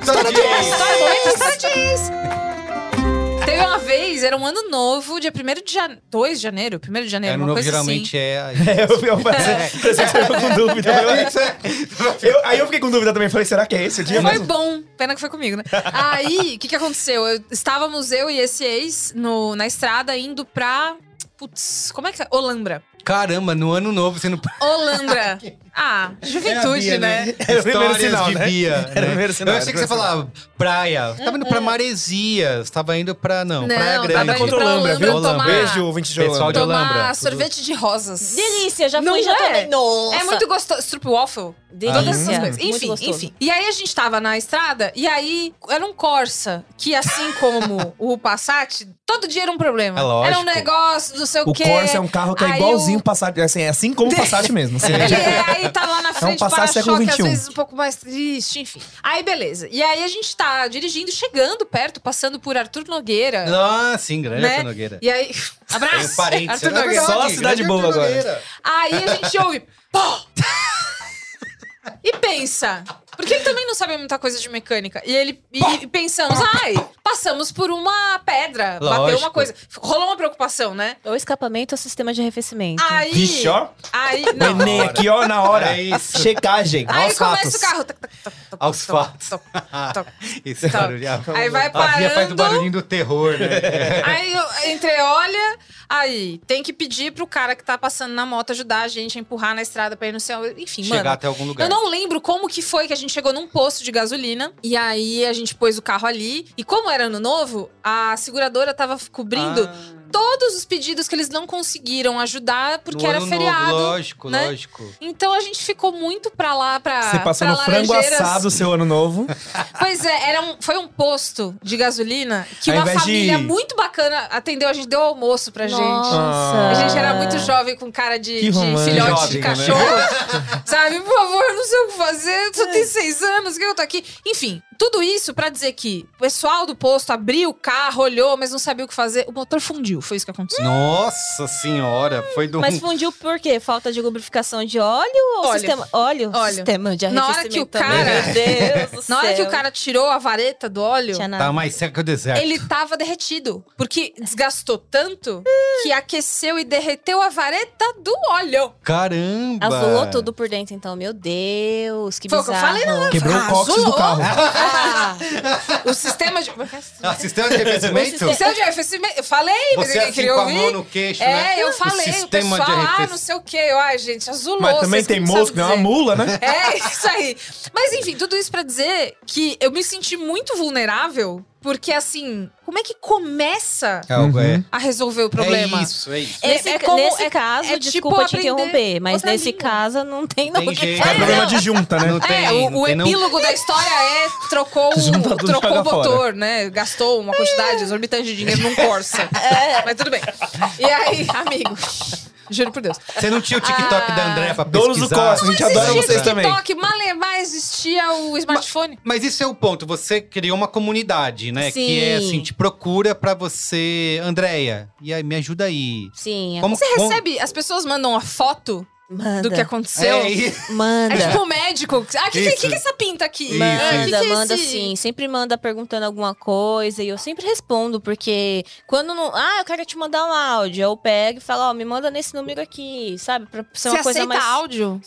História de ex. História, momento, história de ex. Teve uma vez, era um ano novo, dia 1 de janeiro. 2 de janeiro? 1 de janeiro, É, no uma novo coisa geralmente é. <laughs> É, eu, eu, ficou com dúvida. Eu- aí eu fiquei com dúvida também. Falei, será que é esse o dia assim. Foi mesmo? bom. Pena que foi comigo, né? Aí, o que, que aconteceu? Eu, estávamos eu e esse ex no, na estrada indo pra. Putz, como é que é? Olambra. Caramba, no ano novo você não. Olambra. <laughs> Ah, juventude, Bia, né? Era o primeiro Histórias sinal, de né? Bia. Era o né? primeiro sinal, Eu achei que você falava praia. Você tava indo pra Maresias. Você tava indo pra. Não, Praia Não, Grande. tava Nada indo contra pra Olambra, viu? Olambra tomar- Beijo, ouvinte de Pessoal de Olambra. Tomar sorvete de rosas. Delícia, já Não fui, já é? tomei. Nossa. É muito gostoso. Stroopwafel. Delícia. Todas essas coisas. Muito Enfim, gostoso. enfim. E aí a gente tava na estrada e aí era um Corsa, que assim como <laughs> o Passat, todo dia era um problema. É lógico. Era um negócio, não sei o, O quê. Corsa é um carro que é Aí igualzinho o Passat. Assim, é assim como o Passat mesmo. assim. <laughs> É, aí tá lá na frente, Passat século para-choque, às vezes um pouco mais triste, enfim. Aí beleza. E aí a gente tá dirigindo, chegando perto, passando por Arthur Nogueira. Ah, sim, grande né? Arthur Nogueira. E aí. <laughs> Abraço! um parente. Arthur é Nogueira. verdade, Só a cidade boa Arthur agora. Nogueira. Aí a gente ouve. Pô! E pensa, por que ele também não sabe muita coisa de mecânica? E ele e pensamos, ai, passamos por uma pedra, bateu Lógico. uma coisa. Rolou uma preocupação, né? Ou escapamento ou sistema de arrefecimento. Aí. Vixe, ó. Aí. Não. Enem aqui, ó, na hora. É isso. Checagem. Aí aos começa fatos. o carro. toc, toc, toc, toc, Aos fatos. <laughs> barulho. Aí vai A Bia faz o parando. barulhinho do terror, né? <laughs> Aí eu- entreolha, aí tem que pedir pro cara que tá passando na moto ajudar a gente a empurrar na estrada pra ir no céu. Enfim, Chegar mano. até algum lugar. Eu não lembro como que foi que a gente chegou num posto de gasolina. E aí a gente pôs o carro ali. E como era ano novo, a seguradora tava cobrindo Ah, todos os pedidos que eles não conseguiram ajudar porque no era ano feriado. Novo, lógico, né? lógico. Então a gente ficou muito pra lá, pra. Você passou pra no frango assado, seu ano novo. <laughs> Pois é, era um, foi um posto de gasolina que Ao uma invés de- família muito bacana atendeu. A gente deu almoço pra gente. Nossa. A gente era muito jovem, com cara de, de filhote de Jovem, né? cachorro. <laughs> Sabe, por favor, não sei o que fazer, só tenho seis anos, que eu tô aqui. Enfim, Tudo isso pra dizer que o pessoal do posto abriu o carro, olhou, mas não sabia o que fazer. O motor fundiu, foi isso que aconteceu. Nossa senhora, foi do. Mas fundiu por quê? Falta de lubrificação de óleo ou Óleo. sistema. Óleo? Óleo. Sistema de Na hora que o cara- Meu Deus do <laughs> Na hora que o cara tirou a vareta do óleo. Tá mais seco que o deserto. ele tava derretido. Porque desgastou tanto que aqueceu e derreteu a vareta do óleo. Caramba! Azulou tudo por dentro, então. Meu Deus, que Foi o que eu bizarro. falei, não. Quebrou o cóccix do Azulou. carro. <laughs> Ah, o sistema de. Ah, sistema de arrefecimento? O sistema de arrefecimento. Eu falei, mas Você ninguém assim queria com a ouvir. mão no queixo, É, né? eu falei, O o, sistema pessoal, de ah, não sei o quê. Ai, gente, azulou. Mas também tem não moço que nem uma mula, né? É, isso aí. Mas enfim, tudo isso pra dizer que eu me senti muito vulnerável, porque assim, como é que começa É, é. a resolver o problema? É isso, é isso. Esse, É como- nesse é- caso, é tipo desculpa te aprender interromper, mas nesse língua. caso não tem não Tem que jeito. É problema não. de junta, né? Não tem, é, o, não o tem, não. epílogo da história é trocou, <laughs> trocou o fora. motor, né? Gastou uma quantidade exorbitante de dinheiro num Corsa. <laughs> É. Mas tudo bem. E aí, amigo, juro por Deus. Você não tinha o TikTok Ah. da André pra pesquisar? Donos do Costa, a gente adora vocês também. TikTok, malemar existia o smartphone. Mas isso é o ponto. Você criou uma comunidade, né? Sim. Que é assim, te procura pra você, Andréia. E aí, me ajuda aí. Sim, Como, Você como- recebe, as pessoas mandam uma foto manda. do que aconteceu. É, Manda. É tipo o médico. Ah, o que, que, que, que é essa pinta aqui? Isso, Ah, que Manda, que é manda esse- sim. Sempre manda perguntando alguma coisa e eu sempre respondo, porque quando não. Ah, eu quero te mandar um áudio. Eu pego e falo, ó, me manda nesse número aqui, sabe? Pra ser Você uma coisa aceita mais. áudio?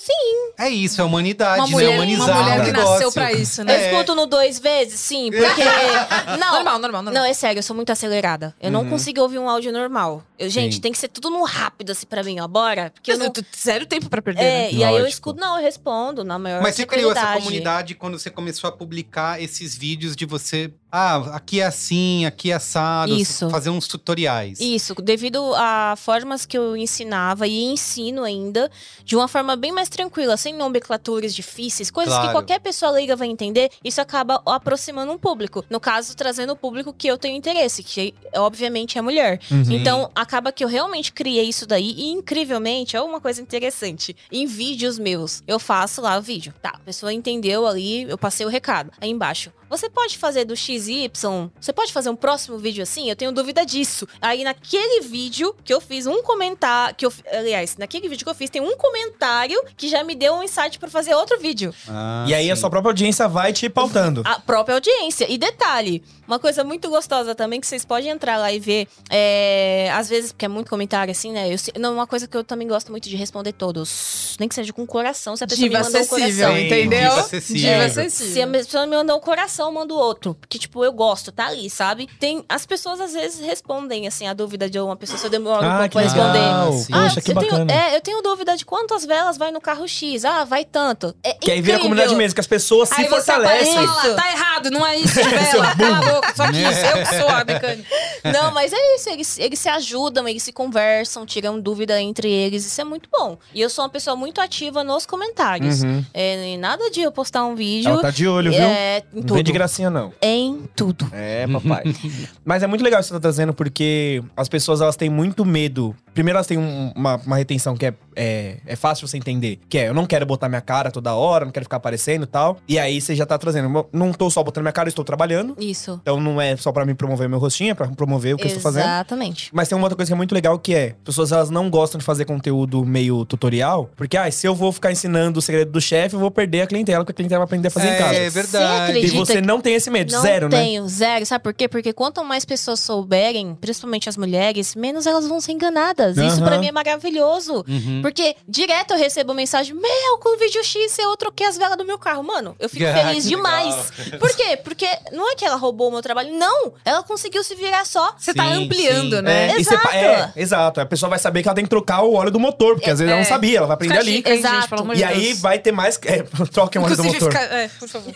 é isso, é humanidade, Uma né? mulher, Humanizar uma mulher que negócio. nasceu pra isso, Eu né? É. escuto no dois vezes, sim, porque. <laughs> não. Normal, normal, normal. Não, é sério, eu sou muito acelerada. Eu não Uhum. consigo ouvir um áudio normal. Eu, gente, Sim. tem que ser tudo no rápido, assim, pra mim, ó. Bora. Porque eu Porque não. eu zero tempo pra perder. É, né? e aí eu escuto, não, eu respondo na maior Mas você criou essa comunidade quando você começou a publicar esses vídeos de você. Ah, aqui é assim, aqui é assado. Isso. Fazer uns tutoriais. Isso, devido a formas que eu ensinava e ensino ainda, de uma forma bem mais tranquila, sem nomenclaturas difíceis, coisas Claro. que qualquer pessoa leiga vai entender, isso acaba aproximando um público. No caso, trazendo o público que eu tenho interesse, que obviamente é mulher. Uhum. Então, acaba que eu realmente criei isso daí e, incrivelmente, é uma coisa interessante. Em vídeos meus, eu faço lá o vídeo. Tá, a pessoa entendeu ali, eu passei o recado. Aí embaixo, você pode fazer do XY, você pode fazer um próximo vídeo assim? Eu tenho dúvida disso. Aí naquele vídeo que eu fiz um comentário, que eu, aliás, naquele vídeo que eu fiz tem um comentário que já me deu um insight pra fazer outro vídeo. Ah, E aí a sim. sua própria audiência vai te pautando. A própria audiência. E detalhe, uma coisa muito gostosa também que vocês podem entrar lá e ver, é, às vezes, porque é muito comentário assim, né? Eu, se- não, uma coisa que eu também gosto muito de responder todos, nem que seja com coração, se a pessoa Diva me mandou um coração. Sim, entendeu? diva acessível. Diva É. acessível. Se a pessoa me mandar um coração, eu mando outro. Porque, tipo, eu gosto, tá ali, sabe? Tem, as pessoas às vezes respondem, assim, a dúvida de uma pessoa se eu demoro um Ah, pouco que pra responder. sim. Poxa, que eu tenho, bacana. é, eu tenho dúvida de quantas velas vai no carro X. Ah, vai tanto. É Que aí vira a incrível. comunidade mesmo, que as pessoas se Aí você fortalecem. aparece fala, tá errado, não é isso <laughs> de vela, boca, só que isso, eu que sou a mecânica. <laughs> Não, mas é isso, eles, eles se ajudam, eles se conversam, tiram dúvida entre eles, isso é muito bom. E eu sou uma pessoa muito ativa nos comentários. Uhum. É, nada de eu postar um vídeo. Ela tá de olho, viu? É, em Não tudo. vem de gracinha, não. Em tudo. É, papai. <laughs> Mas é muito legal isso que você tá trazendo, porque as pessoas elas têm muito medo. Primeiro, elas têm um- uma, uma retenção que é, é, é fácil você entender. Que é, eu não quero botar minha cara toda hora, não quero ficar aparecendo e tal. E aí você já tá trazendo. "Eu Não tô só botando minha cara, eu estou trabalhando. Isso. Então não é só pra me promover meu rostinho, é pra promover o que eu estou fazendo. Exatamente. Mas tem uma outra coisa que é muito legal que é, pessoas elas não gostam de fazer conteúdo meio tutorial, porque ah, se eu vou ficar ensinando o segredo do chefe, eu vou perder a clientela, porque a clientela vai aprender a fazer em casa. É verdade. E acredita você não tem esse medo, Não zero, né? tenho, zero. Sabe por quê? Porque quanto mais pessoas souberem, principalmente as mulheres, menos elas vão ser enganadas. Isso Aham. pra mim é maravilhoso. Uhum. Porque direto eu recebo mensagem: Meu, com o vídeo X eu troquei as velas do meu carro. Mano, eu fico <laughs> Ah, feliz demais. Por quê? Porque não é que ela roubou o meu trabalho. Não! Ela conseguiu se virar só. Você tá ampliando, sim. né? É, e Exato. é, exato. A pessoa vai saber que ela tem que trocar o óleo do motor, porque às vezes ela não É. sabia, ela vai aprender ali. Exato. gente, pelo amor de E aí vai ter mais. É, <laughs> troquem o óleo do motor. fica... É, por favor.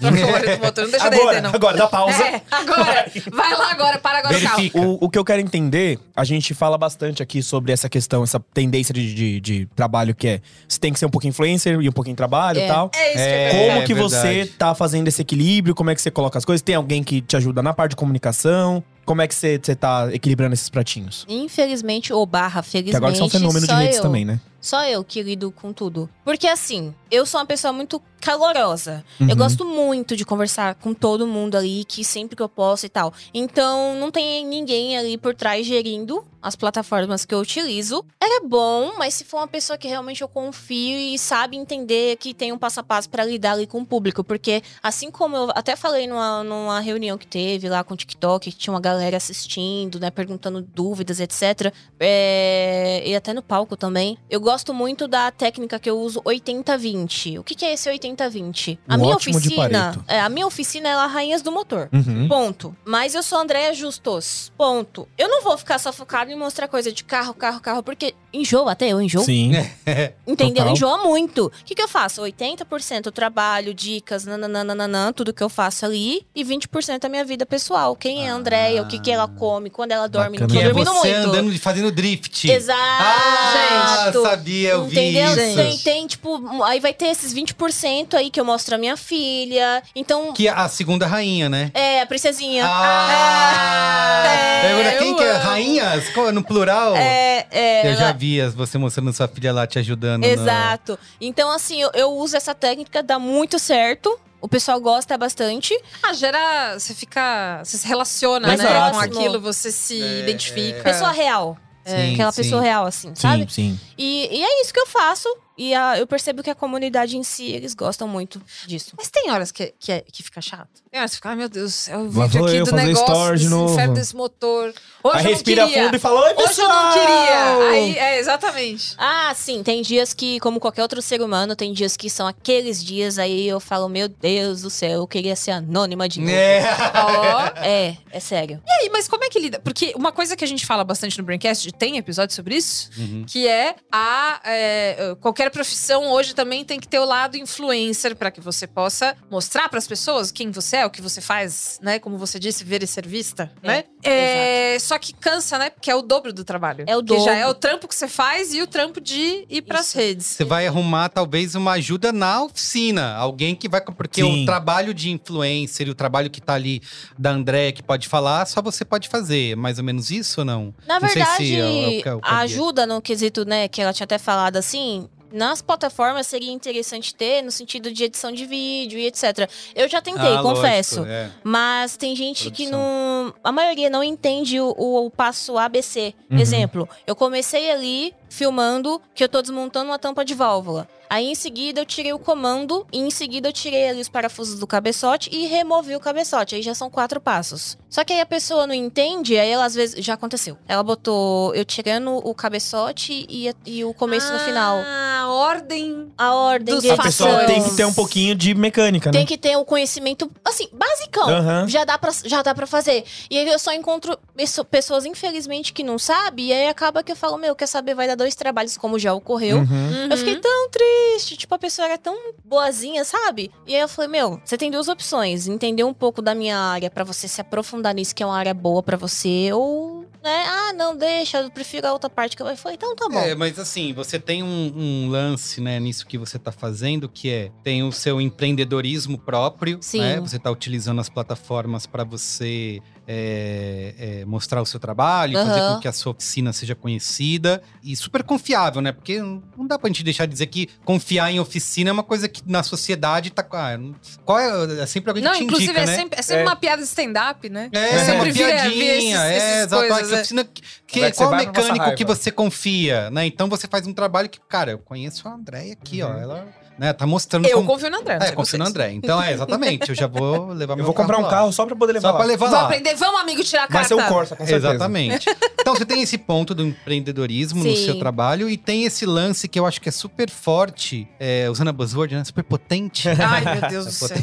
Do motor, não deixa Agora, derreter, não. agora, dá pausa. É, agora. Vai lá agora, para agora o carro. Verifica. O, o que eu quero entender, a gente fala bastante aqui sobre essa questão, essa tendência de, de, de trabalho que é. Você tem que ser um pouquinho influencer e um pouquinho trabalho É. e tal. É isso que eu É, Como que verdade. você tá fazendo esse equilíbrio? Como é que você coloca as coisas? Tem alguém que te ajuda na parte de comunicação? Como é que você tá equilibrando esses pratinhos? Infelizmente, ou barra felizmente, Que agora são um fenômeno de redes eu. também, né? Só eu que lido com tudo. Porque assim, eu sou uma pessoa muito calorosa. Eu Uhum. gosto muito de conversar com todo mundo ali, que sempre que eu posso e tal. Então, não tem ninguém ali por trás gerindo as plataformas que eu utilizo. Era bom, mas se for uma pessoa que realmente eu confio e sabe entender que tem um passo a passo pra lidar ali com o público. Porque, assim como eu até falei numa, numa reunião que teve lá com o TikTok, que tinha uma galera assistindo, né, perguntando dúvidas, etc. É, e até no palco também. Eu gosto muito da técnica que eu uso 80-20. O que, que é esse 80-20? A Um minha oficina. É, a minha oficina é a Rainhas do Motor. Uhum. Ponto. Mas eu sou Andréa Justos. Ponto. Eu não vou ficar só focada em mostrar coisa de carro, carro, carro, porque enjoa até, eu enjoo. Sim. <laughs> Entendeu? Total. Enjoa muito. O que, que eu faço? 80% eu trabalho, dicas, nananana, tudo que eu faço ali. E 20% a minha vida pessoal. Quem é a Andréia, o que, que ela come, quando ela dorme. Bacana. Não tô é dormindo você muito. andando, fazendo drift. Exato. Ah, sabia, eu vi Entendeu? isso. Tem, tem, tipo, aí vai ter esses 20% aí que eu mostro a minha filha. Então, Que é a segunda rainha, né? é, a princesinha. Ah! É, Agora, quem eu que é? amo. Rainhas? Qual- No plural? É, é, Eu já ela- vi as- você mostrando sua filha lá te ajudando. no- Exato. Então, assim, eu, eu uso essa técnica, dá muito certo. O pessoal gosta bastante. Ah, gera. Você fica. Você se relaciona, né? Com aquilo, você se É, identifica. Pessoa real. Sim, Aquela sim. pessoa real, assim, sabe? Sim, sim. E, e é isso que eu faço. E a- eu percebo que a comunidade em si, eles gostam muito disso. Mas tem horas que, que, é- que fica chato. Tem horas que fica, ai meu Deus, é vídeo vou aqui eu do fazer negócio, de desse novo. inferno desse motor. Hoje Aí eu não respira queria. fundo e fala, oi, Hoje eu pessoal! não queria. Aí, é, exatamente. Ah, sim, tem dias que, como qualquer outro ser humano, tem dias que são aqueles dias aí eu falo, meu Deus do céu, eu queria ser anônima de novo. É. Ó. <laughs> É, é sério. E aí, mas como é que lida? Porque uma coisa que a gente fala bastante no Braincast, tem episódio sobre isso, Uhum. que é a. é, qualquer profissão hoje também tem que ter o lado influencer para que você possa mostrar para as pessoas quem você é, o que você faz, né? Como você disse, ver e ser vista, É, né? É, só que cansa, né? Porque é o dobro do trabalho. É o Que já dobro. é o trampo que você faz e o trampo de ir pras Isso. redes. Você vai arrumar talvez uma ajuda na oficina. Alguém que vai. Porque Sim. o trabalho de influencer, e o trabalho que tá ali da Andréia que pode falar, só você pode fazer. Mais ou menos isso ou não? Na Não sei verdade, se é é eu a queria. ajuda no quesito, né, que ela tinha até falado assim. Nas plataformas seria interessante ter no sentido de edição de vídeo e etc. Eu já tentei, Ah, confesso. lógico, é. Mas tem gente que Produção. não. A maioria não entende o, o- o passo ABC. Uhum. Exemplo, eu comecei ali filmando que eu tô desmontando uma tampa de válvula. Aí em seguida eu tirei o comando e em seguida eu tirei ali os parafusos do cabeçote e removi o cabeçote. Aí já são quatro passos. Só que aí a pessoa não entende, aí ela às vezes. Já aconteceu. Ela botou eu tirando o cabeçote e, e o começo no final. Ah, a ordem. A ordem dos A pessoa tem que ter um pouquinho de mecânica, né? Tem que ter um conhecimento, assim, basicão. Aham. Já, dá pra, já dá pra fazer. E aí eu só encontro pesso- pessoas, infelizmente, que não sabem. E aí acaba que eu falo, meu, quer saber, vai dar dois trabalhos, como já ocorreu. Uhum. Eu fiquei tão triste. Tipo, a pessoa era tão boazinha, sabe? E aí eu falei, meu, você tem duas opções. Entender um pouco da minha área pra você se aprofundar nisso, que é uma área boa pra você. Ou, né, ah, não, deixa, eu prefiro a outra parte que eu falei, então tá bom. É, mas assim, você tem um, um lance, né, nisso que você tá fazendo, que é tem o seu empreendedorismo próprio, Sim. né? Você tá utilizando as plataformas para você é, é, mostrar o seu trabalho, fazer Aham. com que a sua oficina seja conhecida e super confiável, né? Porque não dá pra gente deixar de dizer que confiar em oficina é uma coisa que na sociedade tá. Ah, não- qual é, é sempre alguém que Não, te inclusive indica, é né? sempre, é sempre É. uma piada de stand-up, né? É, é sempre uma esses- piadinha, é, exato. Ah, coisas, que é. oficina, que, que qual passar mecânico que você confia, né? Então você faz um trabalho que, cara, eu conheço a Andréia aqui, ó. Uhum. Ela né, tá mostrando Eu como... confio no André. É, confio no vocês. André. Então, é, exatamente. Eu já vou <laughs> levar Eu meu vou comprar um lá. carro só pra poder levar Só lá. pra levar Vou lá. aprender, vamos, amigo, tirar a Vai carta. ser o Corsa, com certeza. Exatamente. Então, você tem esse ponto do empreendedorismo no Sim. seu trabalho e tem esse lance que eu acho que é super forte, é, usando a buzzword, né? Super potente. <laughs> Ai, meu Deus do <laughs> céu.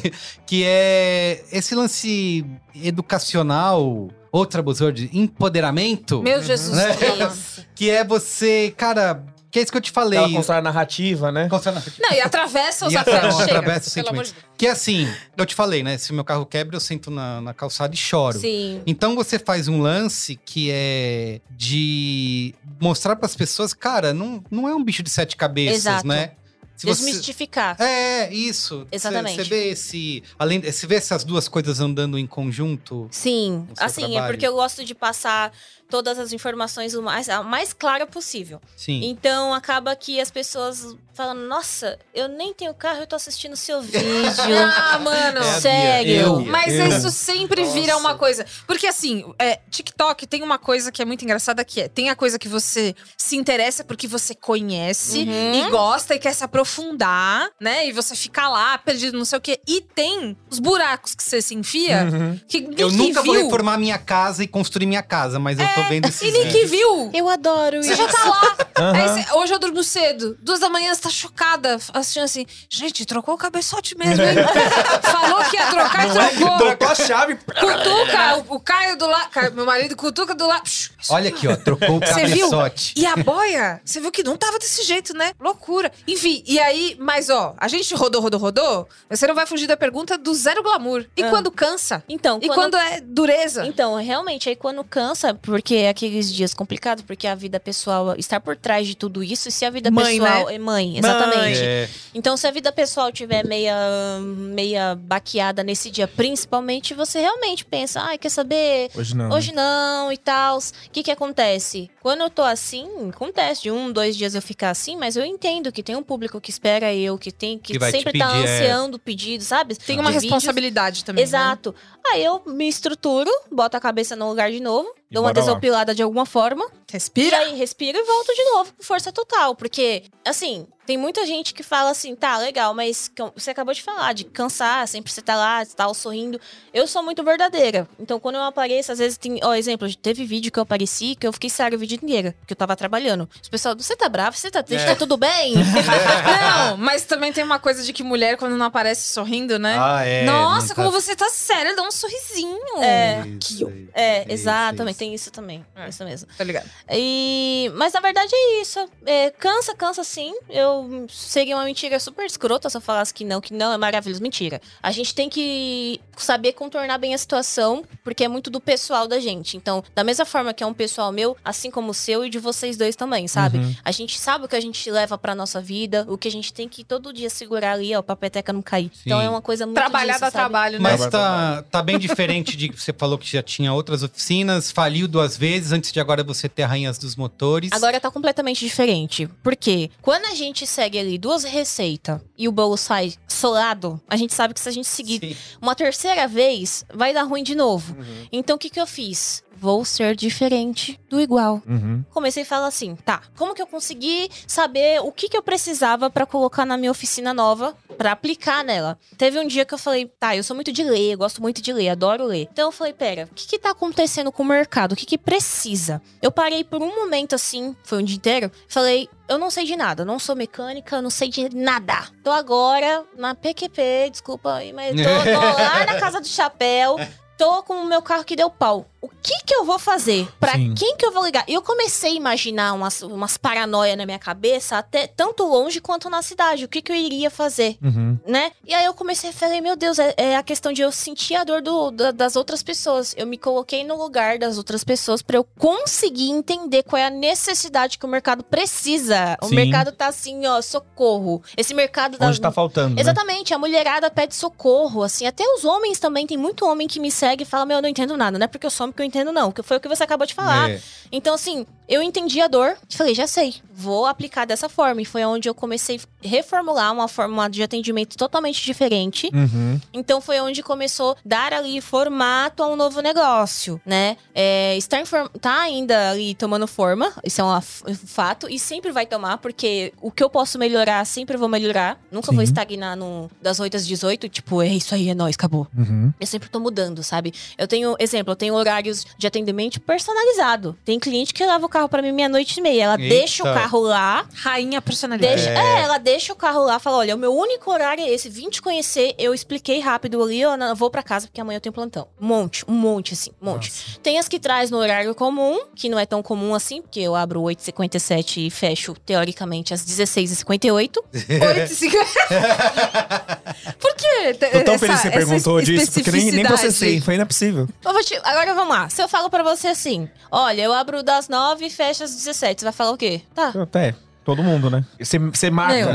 que é esse lance educacional, outra buzzword, empoderamento. Meu Jesus. Né? Deus. Que é você, cara, que é isso que eu te falei. Ela constrói a narrativa, né? Constrói na- Não, e atravessa os E atra- afetos. chega, atravessa os pelo amor sentimentos. de Deus. Que é assim, eu te falei, né? Se o meu carro quebra, eu sento na, na calçada e choro. Sim. Então você faz um lance que é de mostrar para as pessoas, cara, não, não é um bicho de sete cabeças, Exato. né? Se você- Desmistificar. É, isso. Exatamente. Você vê esse. Além, você vê essas duas coisas andando em conjunto. Sim, assim, é trabalho. porque eu gosto de passar todas as informações o mais, a mais clara possível. Sim. Então acaba que as pessoas falam, nossa, eu nem tenho carro, eu tô assistindo seu vídeo. <laughs> Ah, mano. É Sério. eu. Mas Eu. isso sempre vira Nossa. uma coisa. Porque assim, é, TikTok tem uma coisa que é muito engraçada que é: tem a coisa que você se interessa porque você conhece Uhum. e gosta e quer se aprofundar, né? E você fica lá, perdido, não sei o quê. E tem os buracos que você se enfia, Uhum. que Eu nunca vou viu. reformar minha casa e construir minha casa, mas eu tô vendo esses E nem que viu. Eu adoro Você isso. já tá lá. Aham. Aí você- hoje eu durmo cedo. Duas da manhã você tá chocada, assistindo assim. Gente, trocou o cabeçote mesmo, hein? <laughs> Falou que ia trocar e é? trocou. Trocou a chave. Cutuca, o, o Caio do lado. Meu marido cutuca do lado. Olha aqui, ó, trocou o Você viu? cabeçote. E a boia, você viu que não tava desse jeito, né? Loucura. Enfim, e aí, mas ó, a gente rodou, rodou, rodou. Você não vai fugir da pergunta do zero glamour. E Ah. quando cansa? Então, E quando é dureza? Então, realmente, aí quando cansa, porque é aqueles dias complicados, porque a vida pessoal está por trás de tudo isso, e se a vida Mãe, pessoal né? é mãe, exatamente. É, Então, se a vida pessoal tiver meia, meia baqueada nesse dia, principalmente, você realmente pensa, ai, quer saber? Hoje não. Hoje não e tal. O que que acontece? Quando eu tô assim, acontece de um, dois dias eu ficar assim, mas eu entendo que tem um público que espera eu, que tem que, Que sempre tá pedir, é. ansiando pedido, sabe? Tem uma De vídeos. responsabilidade também. né? Exato. Aí eu me estruturo, boto a cabeça no lugar de novo, Dou uma desopilada de alguma forma. Né? E Respira. aí respiro e volto de novo com força total. Porque, assim, tem muita gente que fala assim, tá, legal, mas você acabou de falar de cansar, sempre você tá lá, tal, sorrindo. Eu sou muito verdadeira. Então, quando eu apareço, às vezes tem. Ó, exemplo, teve vídeo que eu apareci que eu fiquei sério o vídeo inteiro, porque eu tava trabalhando. Os pessoal, você tá bravo? Você tá triste? É. Tá tudo bem? <laughs> <laughs> Não, mas também tem uma coisa de que mulher, quando não aparece sorrindo, né? Ah, é. Nossa, não como tá- você tá séria, dá um sorrisinho. É. Isso é, isso, exatamente, isso. tem isso também. É. Isso mesmo. Tá ligado? E... Mas na verdade é isso. É, cansa, cansa sim. Eu seria uma mentira super escrota se eu falasse que não, que não é maravilhoso. Mentira. A gente tem que saber contornar bem a situação, porque é muito do pessoal da gente. Então, da mesma forma que é um pessoal meu, assim como o seu e de vocês dois também, sabe? Uhum. A gente sabe o que a gente leva pra nossa vida, o que a gente tem que todo dia segurar ali, ó, pra peteca não cair. Então Sim. é uma coisa muito Trabalhar disso, dá trabalho, né? Mas tá, tá bem diferente de que você falou que já tinha outras oficinas, faliu duas vezes antes de agora você ter Rainhas dos Motores. Agora tá completamente diferente. Porque quando a gente segue ali duas receitas e o bolo sai solado, a gente sabe que se a gente seguir Sim. uma terceira vez, vai dar ruim de novo. Então o que, que eu fiz? Vou ser diferente do igual. Uhum. Comecei a falar assim, tá, como que eu consegui saber o que, que eu precisava pra colocar na minha oficina nova, pra aplicar nela? Teve um dia que eu falei, tá, eu sou muito de ler, gosto muito de ler, adoro ler. Então eu falei, pera, o que que tá acontecendo com o mercado? O que que precisa? Eu parei por um momento assim, foi um dia inteiro, falei, eu não sei de nada, não sou mecânica, não sei de nada. Tô agora na PQP, desculpa aí, mas tô, tô <laughs> lá na casa do chapéu, tô com o meu carro que deu pau. O que que eu vou fazer? Pra Sim. quem que eu vou ligar? E eu comecei a imaginar umas, umas paranoia na minha cabeça, até tanto longe quanto na cidade. O que que eu iria fazer? Uhum. né? E aí eu comecei a falar, meu Deus, é, é a questão de eu sentir a dor do- da- das outras pessoas. Eu me coloquei no lugar das outras pessoas pra eu conseguir entender qual é a necessidade que o mercado precisa. O Sim. mercado tá assim, ó, socorro. Esse mercado Onde tá faltando, né? Exatamente, a mulherada pede socorro, assim, até os homens também, tem muito homem que me segue e fala, meu, eu não entendo nada, não é porque eu sou que eu entendo não, que foi o que você acabou de falar. É. Então, assim, eu entendi a dor e falei, já sei, vou aplicar dessa forma. E foi onde eu comecei a reformular uma forma de atendimento totalmente diferente. Uhum. Então foi onde começou a dar ali formato a um novo negócio, né? É, está tá ainda ali tomando forma, isso é um fato, e sempre vai tomar, porque o que eu posso melhorar, sempre vou melhorar. Nunca vou Sim. estagnar no, das 8 às 18, tipo, é isso aí, é nóis, acabou. Uhum. Eu sempre tô mudando, sabe? Eu tenho, exemplo, eu tenho horários de atendimento personalizado. Tem cliente que leva o carro pra mim meia-noite e meia. Ela Eita. deixa o carro lá, Rainha personalidade. deixa, é. ela deixa o carro lá, fala: olha, o meu único horário é esse, vim te conhecer. Eu expliquei rápido ali, eu não- vou pra casa porque amanhã eu tenho plantão. Um monte, um monte, assim, um monte. Tem as que traz no horário comum, que não é tão comum assim, porque eu abro 8h57 e fecho, teoricamente, às 16h58. 8 e 50. <laughs> Por quê? Tô tão Essa- feliz que você perguntou disso, porque nem, nem processei. Foi inapossível. Agora vamos lá. Se eu falo pra você assim, olha, eu abro das 9 fecho às 17, você vai falar o quê? Tá. Até. Todo mundo, né? Você, você marca.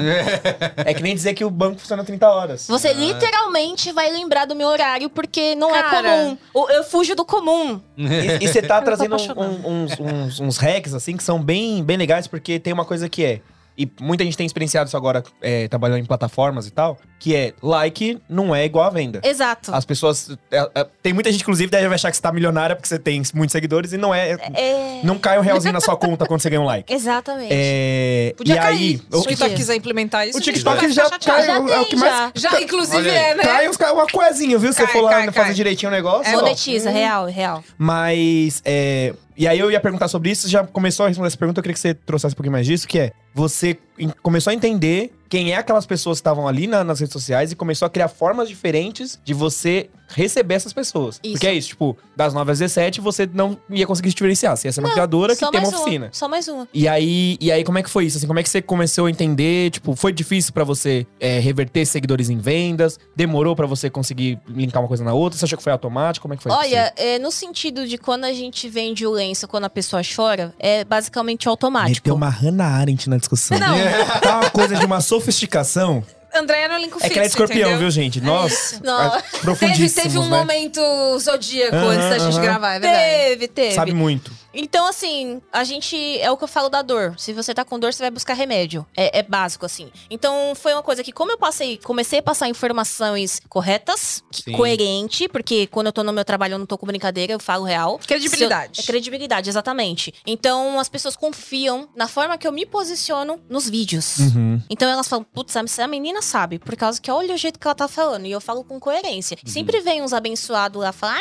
É que nem dizer que o banco funciona 30 horas. Você literalmente vai lembrar do meu horário, porque não é Cara. comum. Eu- Eu fujo do comum. E, e você <laughs> tá trazendo um- apaixonada. um- uns, uns, uns hacks, assim, que são bem, bem legais, porque tem uma coisa que é. E muita gente tem experienciado isso agora, é, trabalhando em plataformas e tal, que é like não é igual a venda. Exato. As pessoas. é, é, tem muita gente, inclusive, deve achar que você tá milionária porque você tem muitos seguidores e não é. É. Não cai um realzinho na sua conta quando você ganha um like. <laughs> Exatamente. É, Podia e cair. aí. Se o TikTok quiser implementar isso, O TikTok já chateado. cai. Já é o que mais. já. Já, inclusive, é, né? Cai uns, uma coisinha, viu? Você Cai, for lá cai, fazer cai. direitinho o negócio. É ó. Monetiza, real, real. Mas, é, e aí eu ia perguntar sobre isso, já começou a responder essa pergunta, eu queria que você trouxesse um pouquinho mais disso, que é, você começou a entender quem é aquelas pessoas que estavam ali na- nas redes sociais e começou a criar formas diferentes de você receber essas pessoas. Isso. Porque é isso, tipo, das 9 às 17 você não ia conseguir se diferenciar, você ia ser uma criadora que tem uma oficina. Só mais uma. E aí, e aí, como é que foi isso? Assim, como é que você começou a entender? Tipo, foi difícil pra você é, reverter seguidores em vendas? Demorou pra você conseguir linkar uma coisa na outra? Você achou que foi automático? Como é que foi? Olha, é, no sentido de quando a gente vende o lenço quando a pessoa chora, é basicamente automático. Meteu uma Hannah Arendt na discussão. Não. Tá uma coisa de uma sofisticação. André era elenco É fixo, que ela é escorpião, entendeu? viu, gente? Nós, isso. Não. é, <laughs> Teve, teve um né? momento zodíaco antes da gente gravar, é verdade. Teve, teve. Sabe muito. Então, assim, a gente. É o que eu falo da dor. Se você tá com dor, você vai buscar remédio. É, é básico, assim. Então, foi uma coisa que, como eu passei, comecei a passar informações corretas, Sim. coerente, porque quando eu tô no meu trabalho, eu não tô com brincadeira, eu falo real. Credibilidade. Eu- é credibilidade, exatamente. Então, as pessoas confiam na forma que eu me posiciono nos vídeos. Uhum. Então elas falam, putz, a a menina sabe, por causa que olha o jeito que ela tá falando. E eu falo com coerência. Sempre vem uns abençoados lá falar,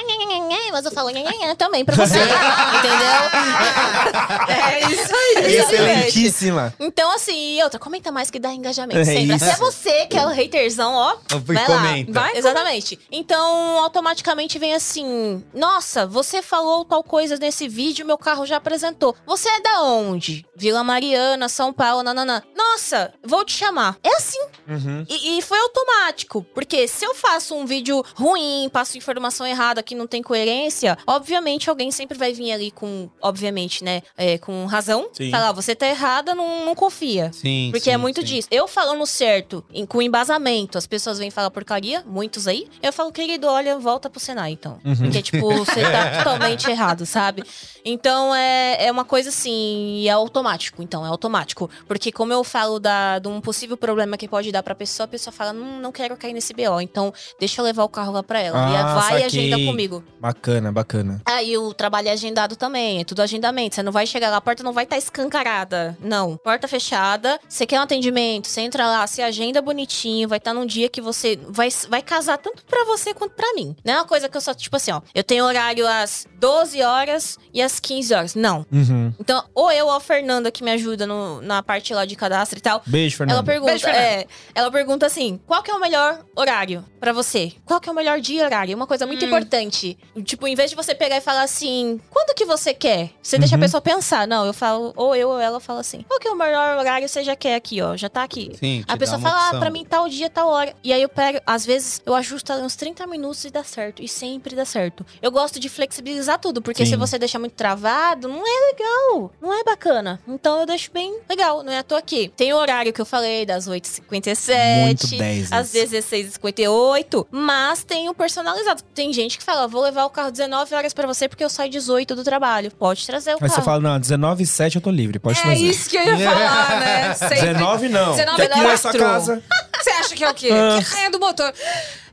mas eu falo, também pra você. <laughs> entendeu? É isso aí. Excelentíssima. Então, assim, e outra, comenta mais que dá engajamento. É sempre. isso. Até você, que é o haterzão, ó. Vai lá. comenta. Vai, Exatamente. Então, automaticamente vem assim: Nossa, você falou tal coisa nesse vídeo, meu carro já apresentou. Você é da onde? Vila Mariana, São Paulo, nananã. Nossa, vou te chamar. É assim. Uhum. E, e foi automático. Porque se eu faço um vídeo ruim, passo informação errada que não tem coerência, obviamente alguém sempre vai vir ali com, obviamente, né? é, com razão. Sim. Falar, "Ó, você tá errada, não, não confia. Sim, Porque sim, é muito sim. disso. Eu falando certo, em- com embasamento, as pessoas vêm falar porcaria, muitos aí. Eu falo, querido, olha, volta pro Senai, então. Uhum. Porque, tipo, você tá <laughs> totalmente errado, sabe? Então, é, é uma coisa assim, e é automático. Então, é automático. Porque como eu falo da, de um possível problema que pode dar pra pessoa, a pessoa fala, não, não quero cair nesse BO. Então, deixa eu levar o carro lá pra ela. e Ah, ela vai e saquei. agenda comigo. Bacana, bacana. Aí o trabalho é agendado também, é tudo agendamento. Você não vai chegar lá, a porta não vai estar escancarada. Não. Porta fechada, você quer um atendimento, você entra lá, se agenda bonitinho, vai estar num dia que você vai, vai casar tanto pra você quanto pra mim. Não é uma coisa que eu só, tipo assim, ó, eu tenho horário às 12 horas e às 15 horas. Não. Uhum. Então, ou eu ou a Fernanda que me ajuda no- na parte lá de cadastro e tal. Beijo, Fernando. Ela pergunta, Beijo, Fernanda. é, ela pergunta assim: qual que é o melhor horário pra você? Qual que é o melhor dia e horário? Uma coisa muito Hum. importante. Tipo, em vez de você pegar e falar assim, quando que você quer? Você deixa a Uhum. pessoa pensar. Não, eu falo, ou eu ou ela fala assim: qual que é o melhor horário você já quer aqui, ó? Já tá aqui. Sim, A pessoa fala, ah, opção. pra mim tal dia, tal hora. E aí eu pego, às vezes, eu ajusto uns 30 minutos e dá certo. E sempre dá certo. Eu gosto de flexibilizar tudo, porque Sim. se você deixar muito travado, não é legal. Não é bacana. Então eu deixo bem legal, não é à toa aqui. Tem o horário que eu falei, das 8h57. Muito 10. Às 16h58, mas tem o personalizado. Tem gente que fala, vou levar o carro 19 horas pra você porque eu saio 18 do trabalho. Pode trazer o Aí você fala, não, 19 e 7 eu tô livre, pode É trazer. isso que eu ia falar, né? <laughs> Sempre. 19 não. 19 que aqui não. nessa casa. Você acha que é o quê? Ah. Que rainha do motor.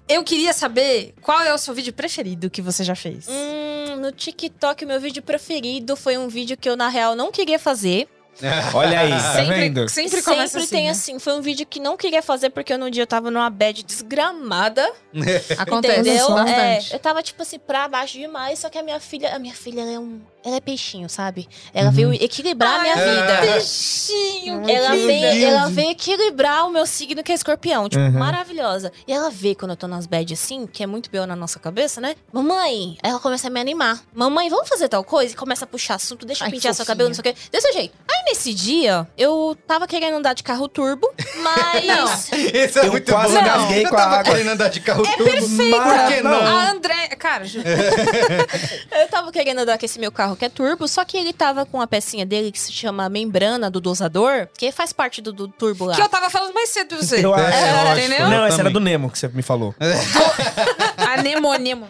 Eu queria saber qual é o seu vídeo preferido que você já fez. Hum, no TikTok, o meu vídeo preferido foi um vídeo que eu, na real, não queria fazer. <laughs> Olha aí, tá sempre, vendo? sempre começa assim. tem né? assim. Foi um vídeo que não queria fazer porque no dia eu tava numa bad desgramada. <laughs> Acontece entendeu? É, bastante. eu tava, tipo assim, pra baixo demais. Só que a minha filha, a minha filha, ela é um. Ela é peixinho, sabe? Ela veio equilibrar a minha Ai, vida. Peixinho. Ela que veio, ela veio equilibrar o meu signo, que é escorpião. Tipo, Uhum. maravilhosa. E ela vê quando eu tô nas bad assim, que é muito B.O. na nossa cabeça, né? Mamãe, ela começa a me animar. Mamãe, vamos fazer tal coisa? E começa a puxar assunto, deixa eu Ai, pentear seu cabelo, não sei o quê. Desse jeito. Aí nesse dia, eu tava querendo andar de carro turbo, mas. <laughs> Esse é Eu muito quase bom. eu com a tava água. querendo andar de carro É turbo. perfeito. Por que não? A André. Cara, <laughs> Eu tava querendo andar com esse meu carro que é turbo, só que ele tava com a pecinha dele que se chama membrana do dosador, que faz parte do, do turbo lá. que eu tava falando mais cedo você. Eu acho. É, lógico. entendeu? Não, essa era do Nemo que você me falou. <laughs> Anemônimo.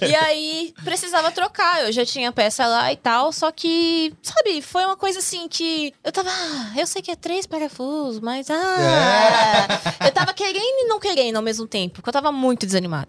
E aí, precisava trocar. Eu já tinha a peça lá e tal. Só que, sabe, foi uma coisa assim que. Eu tava. Ah, eu sei que é três parafusos, mas. Ah. Eu tava querendo e não querendo ao mesmo tempo, porque eu tava muito desanimada.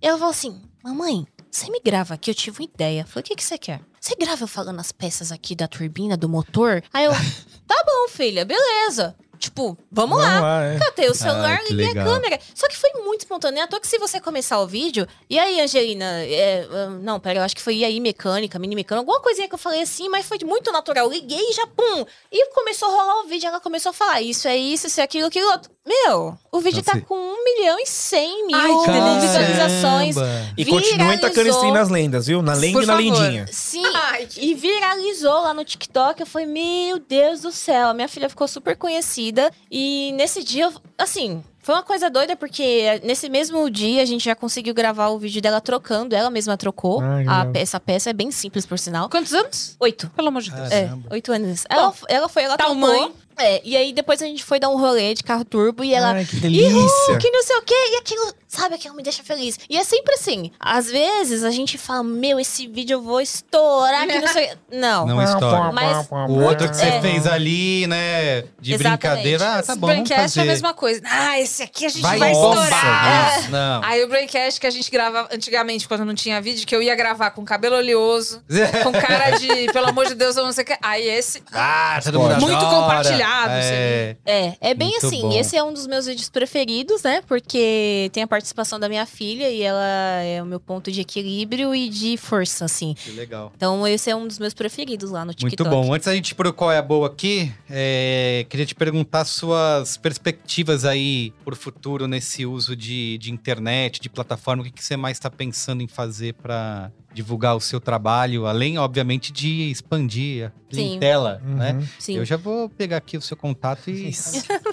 Ela falou assim: Mamãe, você me grava aqui, eu tive uma ideia. Falei: O que, que você quer? Você grava eu falando as peças aqui da turbina, do motor? Aí eu. <laughs> Tá bom, filha, beleza. Tipo, vamos, lá. é. Catei o celular, Ah, que liguei a legal. câmera. Só que foi muito espontâneo. À toa que se você começar o vídeo. E aí, Angelina? é, ah, não, pera, eu acho que foi e aí mecânica, mini mecânica, alguma coisinha que eu falei assim, mas foi muito natural. Liguei e já pum. E começou a rolar o vídeo. Ela começou a falar: Isso é isso, isso é aquilo, aquilo outro. Meu, o vídeo Então, tá você- com 1 milhão e 100 mil Ai, visualizações. E continua tacando stream nas lendas, viu? Na lenda e na lendinha. Sim, Ai, que- e viralizou lá no TikTok. Eu falei, meu Deus do céu. A minha filha ficou super conhecida. E nesse dia, assim, foi uma coisa doida, porque nesse mesmo dia a gente já conseguiu gravar o vídeo dela trocando. Ela mesma trocou. Ah, que a, pe- essa peça é bem simples, por sinal. Quantos anos? Oito. Pelo amor de Deus. É, oito anos. Ela, ela foi, ela Tamanho. trocou. É, e aí depois a gente foi dar um rolê de carro turbo e ela. Ai, que delícia. que não sei o quê, e aquilo, sabe, aquilo me deixa feliz. E é sempre assim, às vezes a gente fala, meu, esse vídeo eu vou estourar, que não sei o quê. Não. Não estoura. Mas- O outro que você É. fez ali, né? De Exatamente. brincadeira. Ah, tá Esse bom, vamos Braincast é a mesma coisa. Ah, esse aqui a gente Vai, vai, estourar. Isso, Não. Aí o Braincast que a gente gravava antigamente, quando não tinha vídeo, que eu ia gravar com cabelo oleoso, <laughs> com cara de, pelo amor de Deus, eu não sei o que. Aí esse. Ah, todo mundo Muito adora. É. É, é bem Muito assim. bom. Esse é um dos meus vídeos preferidos, né? Porque tem a participação da minha filha e ela é o meu ponto de equilíbrio e de força, assim. Que legal. Então, esse é um dos meus preferidos lá no TikTok. Muito bom. Antes da gente ir pro Qual é a Boa aqui, é, queria te perguntar suas perspectivas aí pro futuro nesse uso de, de internet, de plataforma. O que, que você mais está pensando em fazer para divulgar o seu trabalho, além, obviamente, de expandir a Sim. clientela, né? Sim. Eu já vou pegar aqui o seu contato e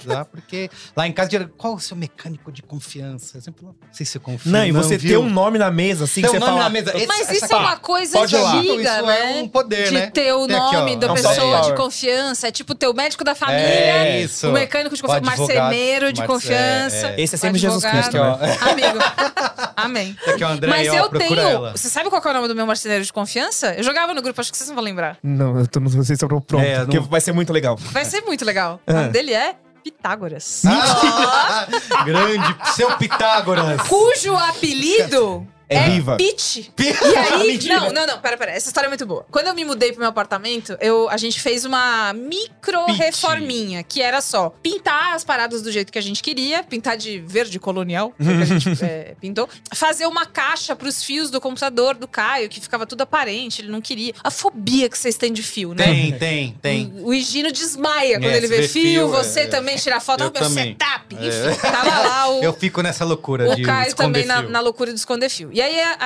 usar, <laughs> porque lá em casa, qual é o seu mecânico de confiança? Eu sempre não sei se você confia. Não, e você viu? ter um nome na mesa, assim, Ter que um você nome fala... na mesa. Esse- Mas essa isso é uma coisa pode ir lá. antiga, Isso né? é um poder, de né? ter o Tem aqui, ó, nome da é pessoa de confiança. É tipo ter o médico da família, É isso. o mecânico de confiança, o marceneiro de confiança. é, é. Esse é sempre Jesus. Cristo, né? Amigo. <laughs> Amém. Esse aqui é o André, Mas ó, eu procura tenho. ela. Você sabe qual é o nome do meu marceneiro de confiança? Eu jogava no grupo, acho que vocês não vão lembrar. Não, eu tô, não sei se eu tô pronto, É, porque não- vai ser muito legal. Vai ser muito legal. O Ah. nome dele é Pitágoras. Ah, <laughs> grande, seu Pitágoras. Cujo apelido É viva. Pete. Pi- E aí, <laughs> não, não, não, pera, pera. Essa história é muito boa. Quando eu me mudei pro meu apartamento, eu, a gente fez uma micro reforminha, que era só pintar as paradas do jeito que a gente queria, pintar de verde colonial, o que a gente é, <laughs> pintou, fazer uma caixa pros fios do computador do Caio, que ficava tudo aparente, ele não queria. A fobia que vocês têm de fio, né? Tem, tem, tem. O Higino desmaia quando É, ele vê vê fio, fio, você é, também tira foto, eu ah, meu também. setup. É. Enfim, tava lá <laughs> o, Eu fico nessa loucura o de Caio esconder também na, na loucura de esconder fio. E aí a,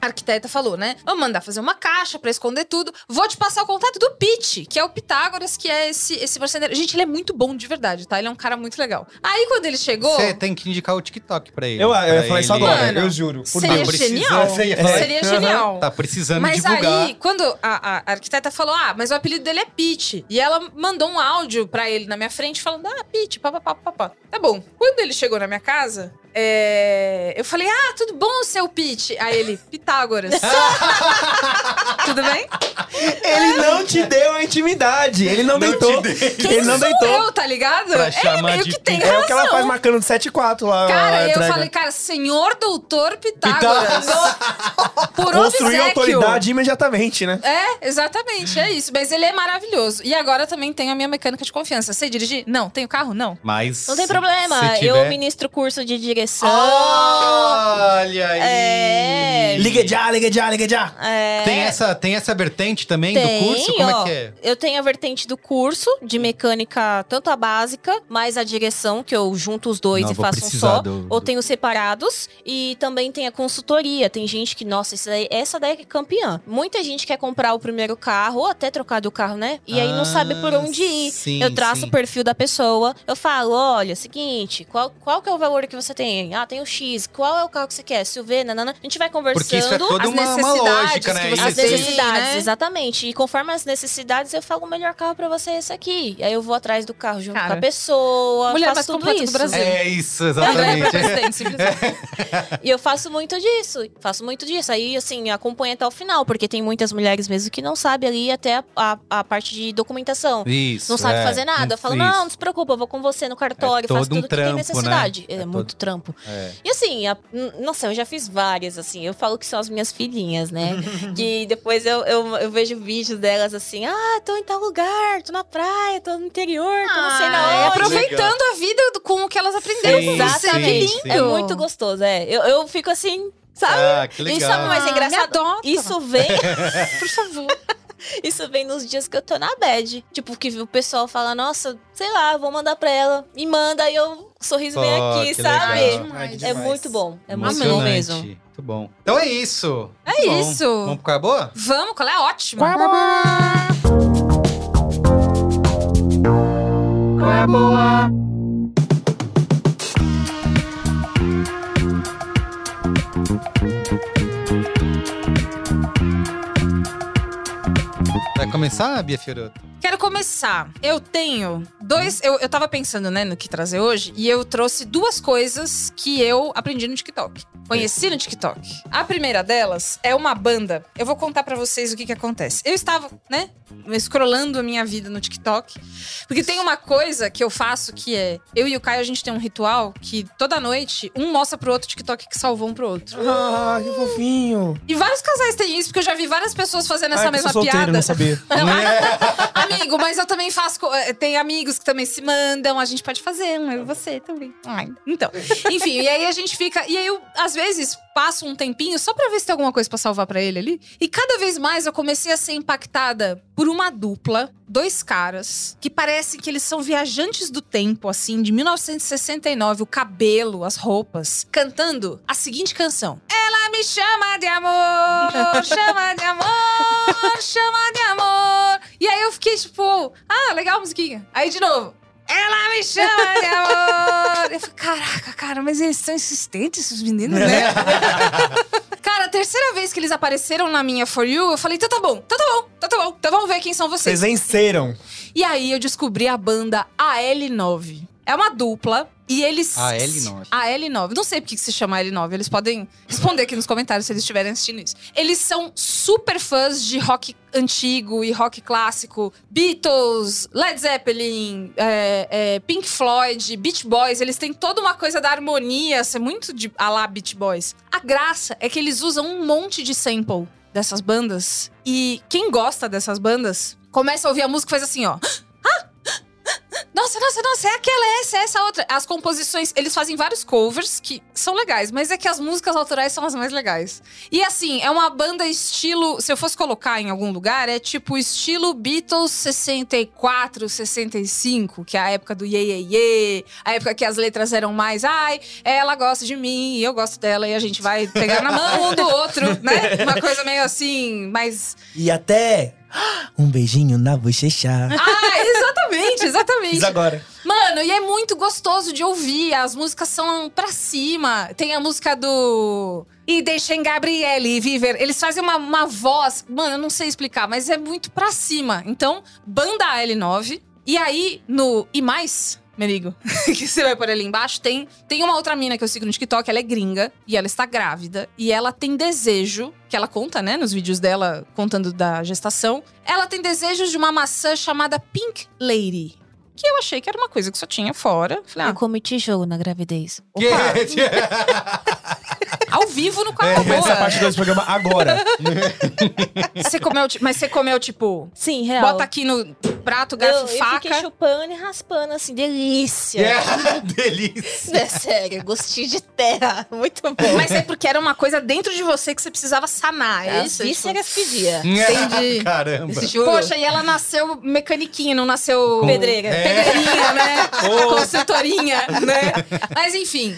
a arquiteta falou, né? Vamos mandar fazer uma caixa pra esconder tudo. Vou te passar o contato do Pete, que é o Pitágoras, que é esse, esse marceneiro. Gente, ele é muito bom de verdade, tá? Ele é um cara muito legal. Aí quando ele chegou. Você tem que indicar o TikTok pra ele. Eu, eu pra ia falar isso agora, Mano, eu juro. Por seria Deus. genial. falar- Seria genial. Tá precisando Mas divulgar. aí, quando a, a arquiteta falou, ah, mas o apelido dele é Pete. E ela mandou um áudio pra ele na minha frente falando, ah, Pete, papapá, papá. Tá bom. Quando ele chegou na minha casa, é, eu falei, ah, tudo bom, seu Pete? Aí ele, Pitágoras. <laughs> tudo bem? Ele não te deu a intimidade. Ele não, Não deitou. te dei. Ele não Sou deitou. eu, tá ligado? Pra chamar meio de que tem Pete. É o que ela razão. faz marcando 7 e 4 lá. Cara, eu entrega. falei, cara, senhor doutor Pitágoras. Por Construiu obséquio. autoridade imediatamente, né? É, exatamente, é isso. Mas ele é maravilhoso. E agora também tenho a minha mecânica de confiança. Sei dirigir? Não. Tenho carro? Não. Mas. Não tem problema. se Eu tiver- ministro curso de direção. Olha aí. É, Liga Liga já, liga já, liga já. É, Tem essa, tem essa vertente também Tem, do curso? Como ó, é que é? Eu tenho a vertente do curso de mecânica, tanto a básica, mais a direção, que eu junto os dois Não, e faço um só. do- Ou tenho separados. E também tem a consultoria. Tem gente que, nossa, essa daí, essa daí é campeã. Muita gente quer comprar o primeiro carro, ou até trocar do carro, né? E aí não sabe por Ah, onde ir. sim, eu traço sim. o perfil da pessoa. Eu falo, olha, seguinte, qual, qual que é o valor que você tem? Ah, tem o X. Qual é o carro que você quer? SUV, nanana. A gente vai conversando. Porque isso é toda as uma, uma necessidades lógica, né? que você As Isso, tem, isso. necessidades, né? exatamente. E conforme as necessidades, eu falo o melhor carro pra você é esse aqui. Aí eu vou atrás do carro junto Cara, com a pessoa. mulher faço mais tudo completa do isso. Brasil. É isso, exatamente. <laughs> presidente, simplesmente. <laughs> E eu faço muito disso. Faço muito disso. Aí, assim, acompanho até o final, porque tem muitas mulheres mesmo que não sabem ali até a, a- a parte de documentação. Isso. Não sabe é. fazer nada. Eu falo, Isso. não, não se preocupa, eu vou com você no cartório, É todo faço tudo um que trampo, tem necessidade. né? É, É muito trampo. É. E assim, a- nossa, eu já fiz várias, assim. Eu falo que são as minhas filhinhas, né? <laughs> que depois eu, eu, eu vejo vídeos delas assim, ah, tô em tal lugar, tô na praia, tô no interior, tô não sei na Ah, é, onde. aproveitando a vida com o que elas aprenderam. Sim, Exatamente. sim, sim. É muito gostoso, é. Eu, eu fico assim, sabe? Ah, que E legal. sabe o mais Ah, engraçado? Isso vem, <laughs> Por favor. <laughs> isso vem nos dias que eu tô na bad. Tipo, que o pessoal fala, nossa, sei lá, vou mandar pra ela. Me manda e eu, o sorriso vem aqui, sabe? É demais. muito bom. É muito bom Emocionante. mesmo. Muito bom. Então é isso. É Muito bom. isso. Vamos pro Qual é Boa? Vamos, qual é a ótima? Qual é a boa? Começar, Bia Fiorotto? Quero começar. Eu tenho dois. Eu, eu tava pensando, né, no que trazer hoje, e eu trouxe duas coisas que eu aprendi no TikTok. Conheci no TikTok. A primeira delas é uma banda. Eu vou contar pra vocês o que que acontece. Eu estava, né, scrollando a minha vida no TikTok, porque tem uma coisa que eu faço que é. Eu e o Caio, a gente tem um ritual que toda noite um mostra pro outro o TikTok que salvou um pro outro. Ah, que fofinho. E vários casais têm isso, porque eu já vi várias pessoas fazendo essa Ai, mesma sou solteiro, piada. não sabia. <laughs> <laughs> Amigo, mas eu também faço. eh, Tem amigos que também se mandam, a gente pode fazer, um eu e você também. Ai, então. Enfim, e aí a gente fica. E aí eu, às vezes, passo um tempinho só pra ver se tem alguma coisa pra salvar pra ele ali. E cada vez mais eu comecei a ser impactada por uma dupla, dois caras, que parecem que eles são viajantes do tempo, assim, de 1969, o cabelo, as roupas, cantando a seguinte canção. Ela me chama de amor, chama de amor, chama de amor. E aí eu fiquei tipo, ah, legal a musiquinha. Aí de novo. Ela me chama de amor. Eu falei, caraca, cara, mas eles são insistentes, esses meninos, né? <laughs> cara, a terceira vez que eles apareceram na minha For You, eu falei, então tá bom, então tá bom, então tá bom, então vamos ver quem são vocês. Vocês venceram. E aí eu descobri a banda AL9. É uma dupla e eles. AL9. AL9. Não sei por que se chama AL9. Eles podem responder aqui nos comentários se eles estiverem assistindo isso. Eles são super fãs de rock antigo e rock clássico. Beatles, Led Zeppelin, é, é, Pink Floyd, Beach Boys. Eles têm toda uma coisa da harmonia, ser muito de a lá Beach Boys. A graça é que eles usam um monte de sample dessas bandas. E quem gosta dessas bandas começa a ouvir a música e faz assim, ó. Nossa, nossa, nossa, é aquela, é essa, é essa outra. As composições, eles fazem vários covers que são legais, mas é que as músicas autorais são as mais legais. E assim, é uma banda estilo. Se eu fosse colocar em algum lugar, é tipo estilo Beatles 64, 65, que é a época do Ye Ye Ye, a época que as letras eram mais, ai, ela gosta de mim, e eu gosto dela, e a gente vai pegar na mão um do outro, né? <laughs> Uma coisa meio assim, mais. E até um beijinho na bochecha. Ah, exatamente, exatamente. Fiz agora. Mano, e é muito gostoso de ouvir. As músicas são pra cima. Tem a música do. E deixem Gabriele viver. Eles fazem uma, uma voz. Mano, eu não sei explicar, mas é muito pra cima. Então, banda L9. E aí, no E Mais, meu amigo, <laughs> que você vai por ali embaixo, tem, tem uma outra mina que eu sigo no TikTok, ela é gringa e ela está grávida. E ela tem desejo, que ela conta, né, nos vídeos dela contando da gestação. Ela tem desejos de uma maçã chamada Pink Lady. Que eu achei que era uma coisa que só tinha fora. Falei, Eu comi tijolo na gravidez. ah, <laughs> ao vivo no quarto Começa a parte 2 do programa agora. Você comeu, mas você comeu, tipo, Sim, real. bota aqui no. prato, Eu, garfo, eu faca. fiquei chupando e raspando, assim, delícia. É, <laughs> delícia. É sério, gostinho de terra. Muito bom. Mas é porque era uma coisa dentro de você que você precisava sanar, é isso? Tipo, vísceras pedia. <laughs> Entendi. Caramba. Poxa, e ela nasceu mecaniquinha, não nasceu... Com- Pedreira. É. Pedreirinha, né? Construtorinha, né? Mas enfim.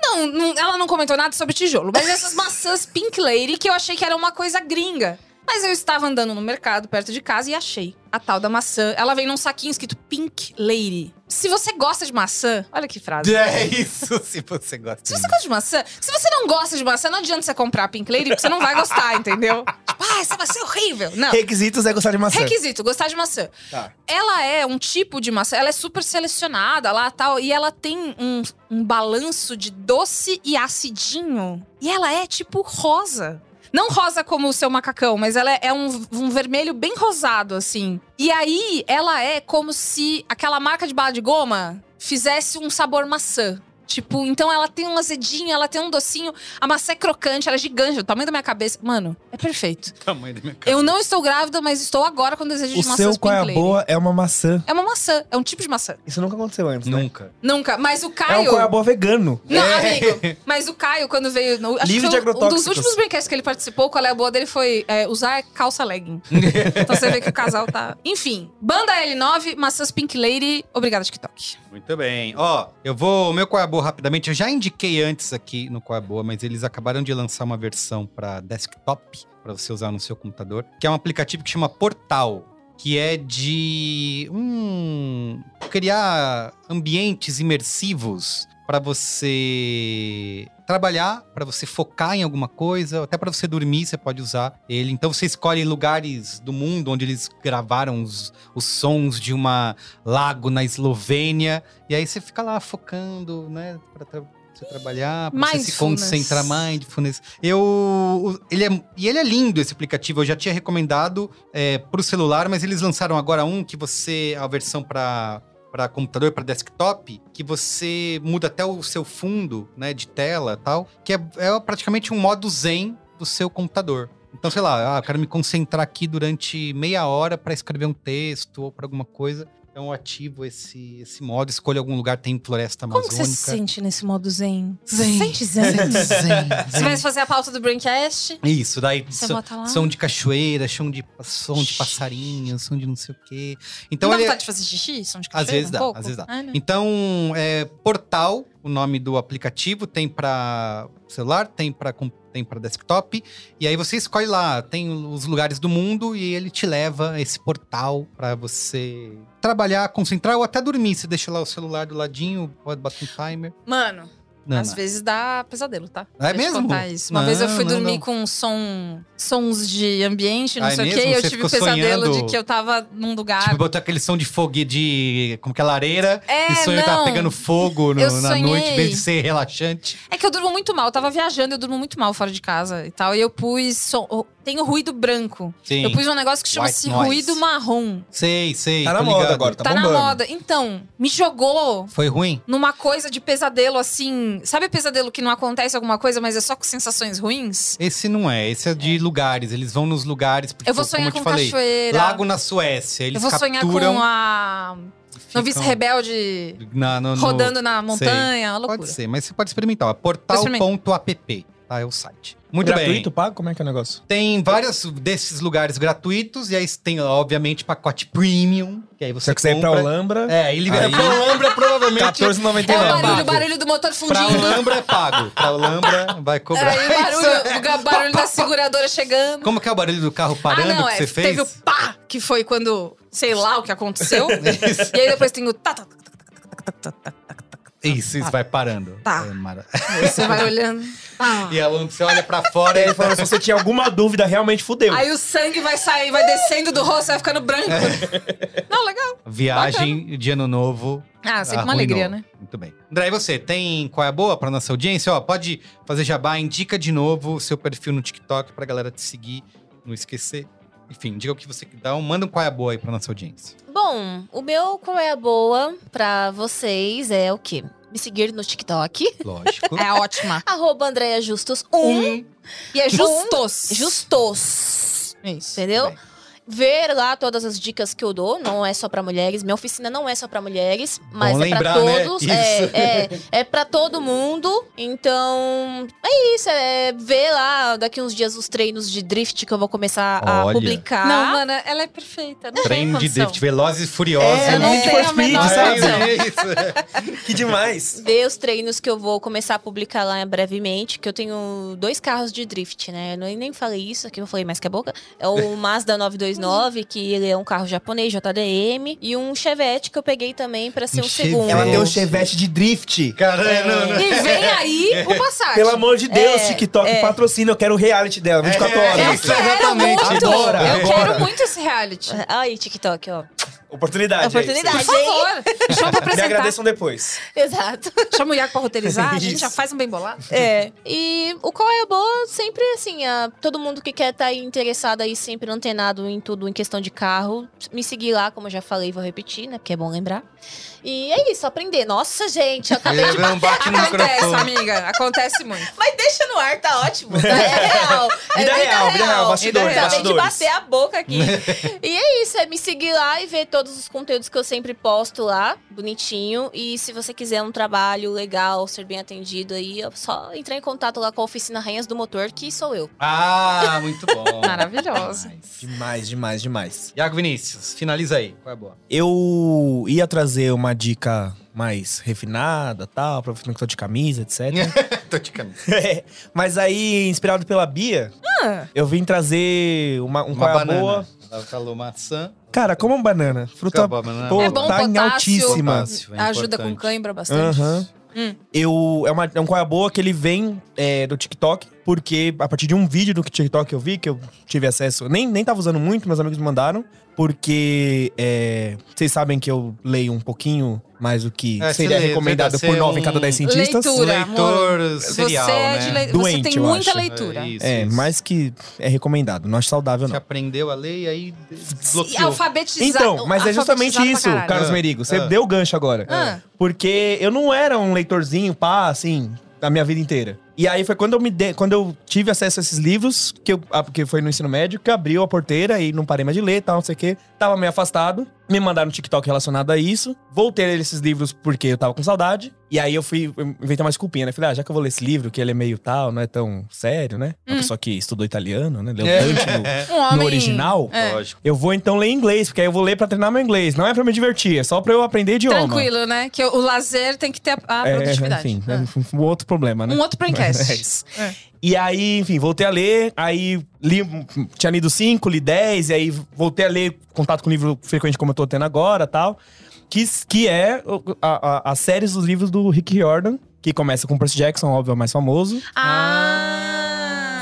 Não, não- ela não comentou nada sobre tijolo. Mas essas maçãs Pink Lady, que eu achei que era uma coisa gringa. Mas eu estava andando no mercado perto de casa e achei a tal da maçã. Ela vem num saquinho escrito Pink Lady. Se você gosta de maçã, olha que frase. <laughs> É isso, se você gosta. Se você gosta de maçã, se você não gosta de maçã, não adianta você comprar a Pink Lady, porque você não vai gostar, <laughs> entendeu? Tipo, ah, essa maçã é horrível. Não. Requisitos é gostar de maçã. Requisito, gostar de maçã. Tá. Ela é um tipo de maçã, ela é super selecionada lá tal, e ela tem um, um balanço de doce e acidinho. E ela é tipo rosa. Não rosa como o seu macacão, mas ela é, é um, um vermelho bem rosado, assim. E aí, ela é como se aquela marca de bala de goma fizesse um sabor maçã. Tipo, então ela tem um azedinho, ela tem um docinho. A maçã é crocante, ela é gigante, o tamanho da minha cabeça. Mano, é perfeito. Tamanho da minha cara. Eu não estou grávida, mas estou agora com desejo O de maçãs seu qual é a boa é uma maçã. É uma maçã, é um tipo de maçã. Isso nunca aconteceu antes, né? Nunca. Nunca. Mas o É um Caio. qual é a boa vegano. Não, amigo. <laughs> Mas o Caio, quando veio. No, acho Livre que de foi um dos últimos brinquedos que ele participou, qual é a boa dele foi é, usar calça legging. <laughs> então você vê que o casal tá. Enfim. Banda L9, maçãs Pink Lady. Obrigada, TikTok. Muito bem. Ó, eu vou. O meu Boa rapidamente. Eu já indiquei antes aqui no Qual é a Boa, mas eles acabaram de lançar uma versão para desktop, para você usar no seu computador, que é um aplicativo que chama Portal. Que é de um criar ambientes imersivos para você trabalhar, para você focar em alguma coisa, até para você dormir, você pode usar ele. Então você escolhe lugares do mundo onde eles gravaram os, os sons de uma lago na Eslovênia, e aí você fica lá focando, né, para você trabalhar, pra você se concentrar mindfulness. Eu ele é e ele é lindo esse aplicativo. Eu já tinha recomendado é, pro celular, mas eles lançaram agora um que você a versão para para computador, para desktop, que você muda até o seu fundo, né, de tela, tal, que é, é praticamente um modo zen do seu computador. Então, sei lá, ah, eu quero me concentrar aqui durante meia hora para escrever um texto ou para alguma coisa. Então, ativo esse, esse modo, escolho algum lugar tem floresta Como amazônica. que você se sente nesse modo zen? Zen. Sente zen. Zen, Você vai fazer a pauta do Braincast? Isso, daí Você so- bota lá. som de cachoeira, som de, som de passarinho, som de não sei o quê. Então não dá ele é- vontade de fazer xixi? Som de Às cachoeira, vezes um dá, pouco? às vezes dá. Ah. Então, é Portal, o nome do aplicativo, tem para celular, tem para tem para desktop, e aí você escolhe lá, tem os lugares do mundo e ele te leva esse portal para você trabalhar, concentrar ou até dormir. Você deixa lá o celular do ladinho, pode bater um timer. Mano, Não, às não. vezes dá pesadelo, tá? É Deixa mesmo? isso. Uma Não, vez eu fui não, dormir não. com som, sons de ambiente, não Ah, é sei o quê, e eu tive pesadelo sonhando? de que eu tava num lugar. Tipo, botou aquele som de fogo de. Como que é lareira? É, e sonho tava pegando fogo no- na noite, em vez de ser relaxante. É que eu durmo muito mal, eu tava viajando, eu durmo muito mal fora de casa e tal. E eu pus. som- oh, Tem o ruído branco. Sim. Eu pus um negócio que chama-se ruído marrom. Sei, sei. Tá na moda ligado. agora, tá, Tá, na moda. Então, me jogou Foi ruim? numa coisa de pesadelo assim. Sabe pesadelo que não acontece alguma coisa, mas é só com sensações ruins? Esse não é, esse é de lugares. Eles vão nos lugares. Porque, Eu vou como sonhar eu te com falei, cachoeira. Lago na Suécia. Eles eu vou sonhar capturam. com a ficam novice rebelde na- no- no- rodando na montanha, loucura. Pode ser, mas você pode experimentar. Portal.app, tá? É o site. Muito Gratuito, bem. pago? Como é que é o negócio? Tem vários desses lugares gratuitos. E aí tem, obviamente, pacote premium. Que aí Se você você quiser ir pra compra. Olambra, É, ele Aí- pra Olambra provavelmente. É o 14,99. barulho, o barulho do motor Pra fundindo. Olambra é pago. Pra Olambra vai cobrar. Aí o barulho, o barulho da seguradora chegando. Como que é o barulho do carro parando ah, não, que é. você fez? Teve o pá, que foi quando, sei lá o que aconteceu. e aí depois tem o tá, tá, tá, tá, tá, tá, tá. Isso, isso vai parando. Tá. É mara- você vai olhando. Ah. <laughs> E aí você olha pra fora e ele falou, se você tinha alguma dúvida, realmente fudeu. Aí o sangue vai sair, vai descendo do rosto, vai ficando branco. Não, legal. Viagem de ano novo. Ah, sempre uma alegria, né? Muito bem. André, e você? Tem qual é a boa pra nossa audiência? Ó, pode fazer jabá, indica de novo o seu perfil no TikTok pra galera te seguir, não esquecer. Enfim, diga o que você dá, um- manda um qual é a boa aí pra nossa audiência. Bom, o meu qual é a boa pra vocês é o quê? Me seguir no TikTok. Lógico. <laughs> É ótima. Arroba Andrea Justus 1. E é justos. Justos. Isso. Entendeu? Bem. Ver lá todas as dicas que eu dou. Não é só pra mulheres. Minha oficina não é só pra mulheres, mas Bom é pra lembrar, né? todos. Isso. É, é, é pra todo mundo. Então, é isso. É ver lá daqui uns dias os treinos de drift que eu vou começar a Olha. publicar. Não, mana, ela é perfeita. Não tem Trem de drift, velozes e furiosos. É, Eu não a Speed, menor sabe? É <laughs> isso. Que demais. ver os treinos que eu vou começar a publicar lá brevemente, que eu tenho dois carros de drift, né? Eu nem- nem falei isso aqui, eu falei mais que a boca. É o Mazda 929, que ele é um carro japonês, JDM, e um Chevette que eu peguei também pra ser Um o segundo. Ela tem um chevette de drift. Caramba, não, não. E vem aí o Passat. Pelo amor de Deus, É, TikTok é. patrocina. Eu quero o reality dela, 24 É, horas. Eu quero exatamente. muito. Agora, eu quero muito esse reality. Aí, TikTok, ó. Oportunidade. é Oportunidade. isso. Por favor, chama pra Me apresentar. agradeçam depois. Exato. Chama o Iago pra roteirizar, a gente já faz um bem bolado. É. E o Qual é a Boa, sempre assim, a, todo mundo que quer estar aí interessado aí, sempre antenado em tudo em questão de carro, me seguir lá, como eu já falei, vou repetir, né? Porque é bom lembrar. E é isso, aprender. Nossa, gente, eu acabei de não bate no Acontece, microfone. amiga. Acontece muito. Mas deixa no ar, tá ótimo. Tá? É real. É Vida real, vida real, bastidores, Acabei de bater a boca aqui. <laughs> e é isso, é me seguir lá e ver todos os conteúdos que eu sempre posto lá, bonitinho. E se você quiser um trabalho legal, ser bem atendido aí, é só entrar em contato lá com a oficina Rainhas do Motor, que sou eu. Ah, muito bom. <laughs> Maravilhosa. Demais, demais, demais. Iago Vinícius, finaliza aí. Qual é a boa? Eu ia trazer uma dica mais refinada, tal, pra questão de camisa, etc. <laughs> Tô de camisa. <laughs> É, Mas aí, inspirado pela Bia, eu vim trazer uma, um Uma qual a banana. boa. Ela falou maçã. Cara, como uma banana. Fruta Acabou banana. pô, É bom tá em potássio. altíssima. Potássio, é Ajuda com importante. cãibra bastante. Aham. Hum. Eu, é, uma, é um qual é a boa que ele vem é, do TikTok, porque a partir de um vídeo do TikTok que eu vi, que eu tive acesso, nem, nem tava usando muito, meus amigos me mandaram, porque é, vocês sabem que eu leio um pouquinho mais do que É, seria você lê, recomendado você por é 9 em um cada 10 cientistas. Leitura. Leitor amor. serial, você, é de né? le... você Doente, tem eu muita acho. leitura. É, isso, É, isso. mais que é recomendado, não acho saudável Você não. aprendeu a ler e aí E desbloqueou. alfabetizado. Então, mas é justamente isso. Carlos Ah. Merigo. Você Ah. deu o gancho agora. Ah. Porque eu não era um leitorzinho, pá, assim, a minha vida inteira. E aí foi quando eu me de... quando eu tive acesso a esses livros, que eu... porque foi no ensino médio, que abriu a porteira e não parei mais de ler, tal, não sei o quê. Tava meio afastado. Me mandaram um TikTok relacionado a isso. Voltei a ler esses livros porque eu tava com saudade. E aí eu fui eu inventei uma desculpinha, né? Falei, ah, já que eu vou ler esse livro, que ele é meio tal, não é tão sério, né? Uma pessoa que estudou italiano, né? Leu É. Dante no, <laughs> Um no original. É. Lógico. Eu vou então ler inglês, porque aí eu vou ler pra treinar meu inglês. Não é pra me divertir, é só pra eu aprender idioma. Tranquilo, né? Que o lazer tem que ter a, a É, produtividade. enfim, Ah. é um outro problema, né? Um outro <laughs> braincast. É isso. É. E aí, enfim, voltei a ler, aí li, tinha lido 5, li 10, e aí voltei a ler contato com livro frequente como eu tô tendo agora tal. Que, que é a, a, as séries dos livros do Rick Riordan, que começa com Percy Jackson, óbvio, é o mais famoso. Ah.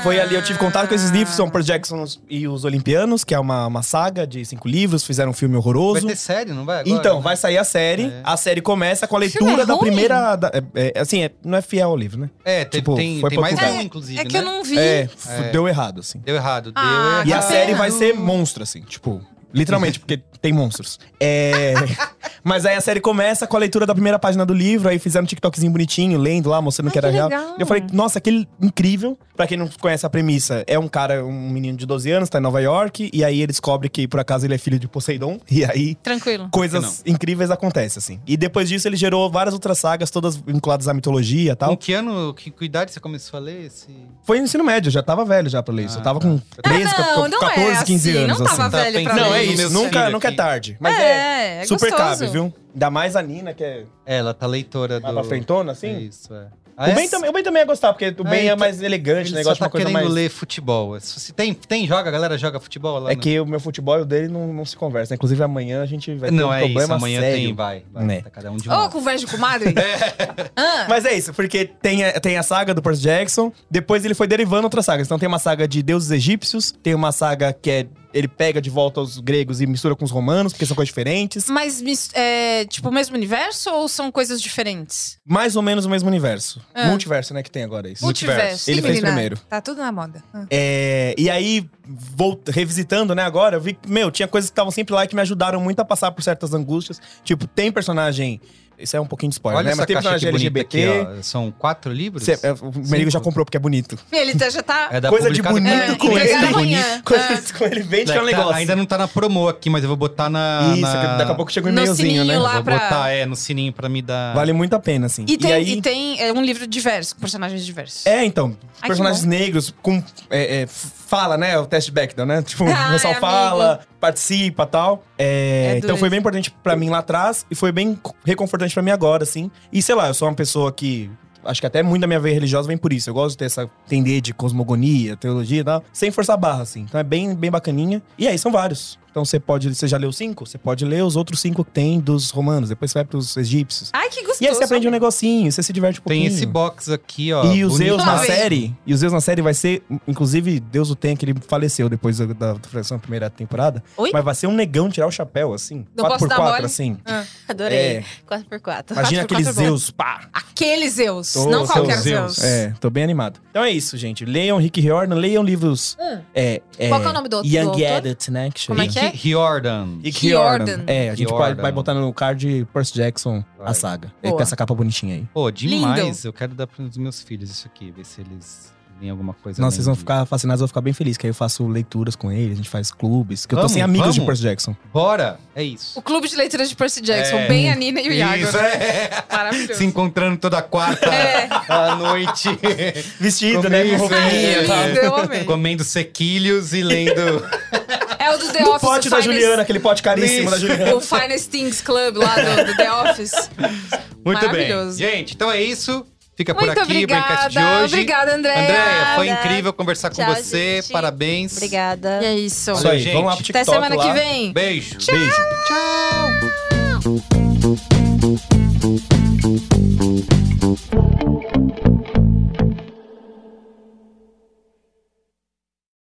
Foi ali, eu tive contato com esses livros, são Percy Jackson e os Olimpianos, que é uma, uma saga de cinco livros, fizeram um filme Vai horroroso. ter série, não vai agora? Então, né? vai sair a série. É. A série começa com a filme leitura é da primeira. da- é- é, assim, é- não é fiel ao livro, né? É, tem, Tipo, tem, foi tem mais um, inclusive, É que né? eu não vi. É, deu errado, assim. Deu errado, deu Ah, errado. E a que série vai ser monstro, assim, tipo. Literalmente, porque tem monstros. É. <laughs> Mas aí a série começa com a leitura da primeira página do livro, aí fizeram um TikTokzinho bonitinho, lendo lá, mostrando Ai, que era que real. legal. E eu falei, nossa, aquele incrível. Pra quem não conhece a premissa, é um cara, um menino de 12 anos, tá em Nova York, e aí ele descobre que por acaso ele é filho de Poseidon, <laughs> e aí Tranquilo. coisas incríveis acontecem, assim. E depois disso ele gerou várias outras sagas, todas vinculadas à mitologia e Com tal. que ano, que, que idade você começou a ler esse... Foi no ensino médio, eu já tava velho já pra ler isso. Ah, eu tava tá. com 13, não, não 14, é 15 assim, anos, não tava assim. Tá velho pra pensando Não, ler. é isso. meu Nunca, nunca é tarde. Mas é, É, é super gostoso. cabe, viu? Ainda mais a Nina, que é É, ela tá leitora do... mais pra frentona, É assim. isso, é. O, ben também, o Ben também ia gostar, porque o Ben é tá- mais elegante, Ele né? só tá uma coisa querendo mais... ler futebol. Se tem, tem joga, a galera joga futebol lá? É no- que o meu futebol e o dele não, não se conversam. Inclusive amanhã a gente vai ter Não, um é problema isso, amanhã sério. tem, vai. vai Né. Tá cada um de um Ô, lado. conversa de comadre? <laughs> Ah, Mas é isso, porque tem a, tem a saga do Percy Jackson, depois ele foi derivando outras sagas. Então tem uma saga de deuses egípcios, tem uma saga que é ele pega de volta os gregos e mistura com os romanos, porque são coisas diferentes. Mas, é, tipo, o mesmo universo ou são coisas diferentes? Mais ou menos o mesmo universo. Ah. Multiverso, né, que tem agora isso. Multiverso. Ele Ih, fez menina, primeiro. Tá tudo na moda. Ah. É, e aí, volt- revisitando, né, agora, eu vi que, meu, tinha coisas que estavam sempre lá e que me ajudaram muito a passar por certas angústias. Tipo, tem personagem Isso é um pouquinho de spoiler, Olha né? essa Mas que bonita LGBT. aqui, ó. São quatro livros? Cê- é, o Merigo já comprou porque é bonito. Ele tá- já tá. É da Coisa de bonito É, com ele. amanhã. Quando É. com ele vende, que é um Tá- negócio. Ainda não tá na promo aqui, mas eu vou botar na. Isso, na... daqui a pouco chega um No e-mailzinho, né? lá. Vou pra- botar, é, no sininho pra me dar. Vale muito a pena, assim. E tem, aí... e tem é, um livro diverso, com personagens diversos. É, então, que personagens negros com. é, é, fala, né? O teste Bechdel, né? Tipo, Ai, o pessoal amigo. fala, participa e tal. É, É então foi bem importante pra mim lá atrás e foi bem co- reconfortante pra mim agora, assim. E sei lá, eu sou uma pessoa que. Acho que até muito da minha veia religiosa vem por isso. Eu gosto de ter essa. entender de cosmogonia, teologia e tal, sem forçar a barra, assim. Então é bem, bem bacaninha. E aí, são vários. Então você pode. Você já leu cinco? Você pode ler os outros cinco que tem dos romanos. Depois você vai pros egípcios. Ai, que gostoso. E aí você aprende um negocinho, você se diverte um pouquinho. Tem esse box aqui, ó. E o Zeus na Ah, vem. série, e o Zeus na série vai ser, inclusive, Deus o tenha que ele faleceu depois da, da, da primeira temporada. Oi? Mas vai ser um negão tirar o chapéu, assim. Não posso dar 4x4, mole? assim. Adorei. É. 4x4. Imagina 4x4 aquele é bom. Zeus, pá. Aquele Zeus, Ô, não qualquer Zeus. Zeus. É, tô bem animado. Então é isso, gente. Leiam Rick Riordan, leiam livros. Hum. É, é, Qual que é o nome do outro- Young do? Adult, né? Que Como é que é? Rick Riordan. Rick Riordan. É, a gente vai, vai botar no card Percy Jackson, a saga. Ele Boa. tem essa capa bonitinha aí. Pô, demais. Lindo. Eu quero dar pros meus filhos isso aqui, ver se eles têm alguma coisa. Não, além vocês vão de- ficar fascinados, vou ficar bem feliz, que aí eu faço leituras com ele, a gente faz clubes. Que eu tô Vamos, sem amigos de vamos. Percy Jackson. Bora! É isso. O clube de leituras de Percy Jackson, É. bem a Nina e o Iago. Isso, né? é. <laughs> Maravilhoso. Se encontrando toda quarta É. à noite. <laughs> Vestido, né? Com amei. Comendo sequilhos e lendo. <laughs> É o do The No Office. pote o da Finest- Juliana, aquele pote caríssimo Isso. da Juliana. O Finest Things Club lá do, do The Office. Muito bem. Maravilhoso. Gente, então é isso. Fica Muito por aqui obrigada. o Braincast de hoje. Obrigada, Andréia. Andréia, foi incrível conversar Tchau, com você. Gente. Parabéns. Obrigada. E é isso. Olha, isso aí, gente. Vamos lá pro TikTok Até semana lá. que vem. Beijo. Tchau. Beijo. Tchau.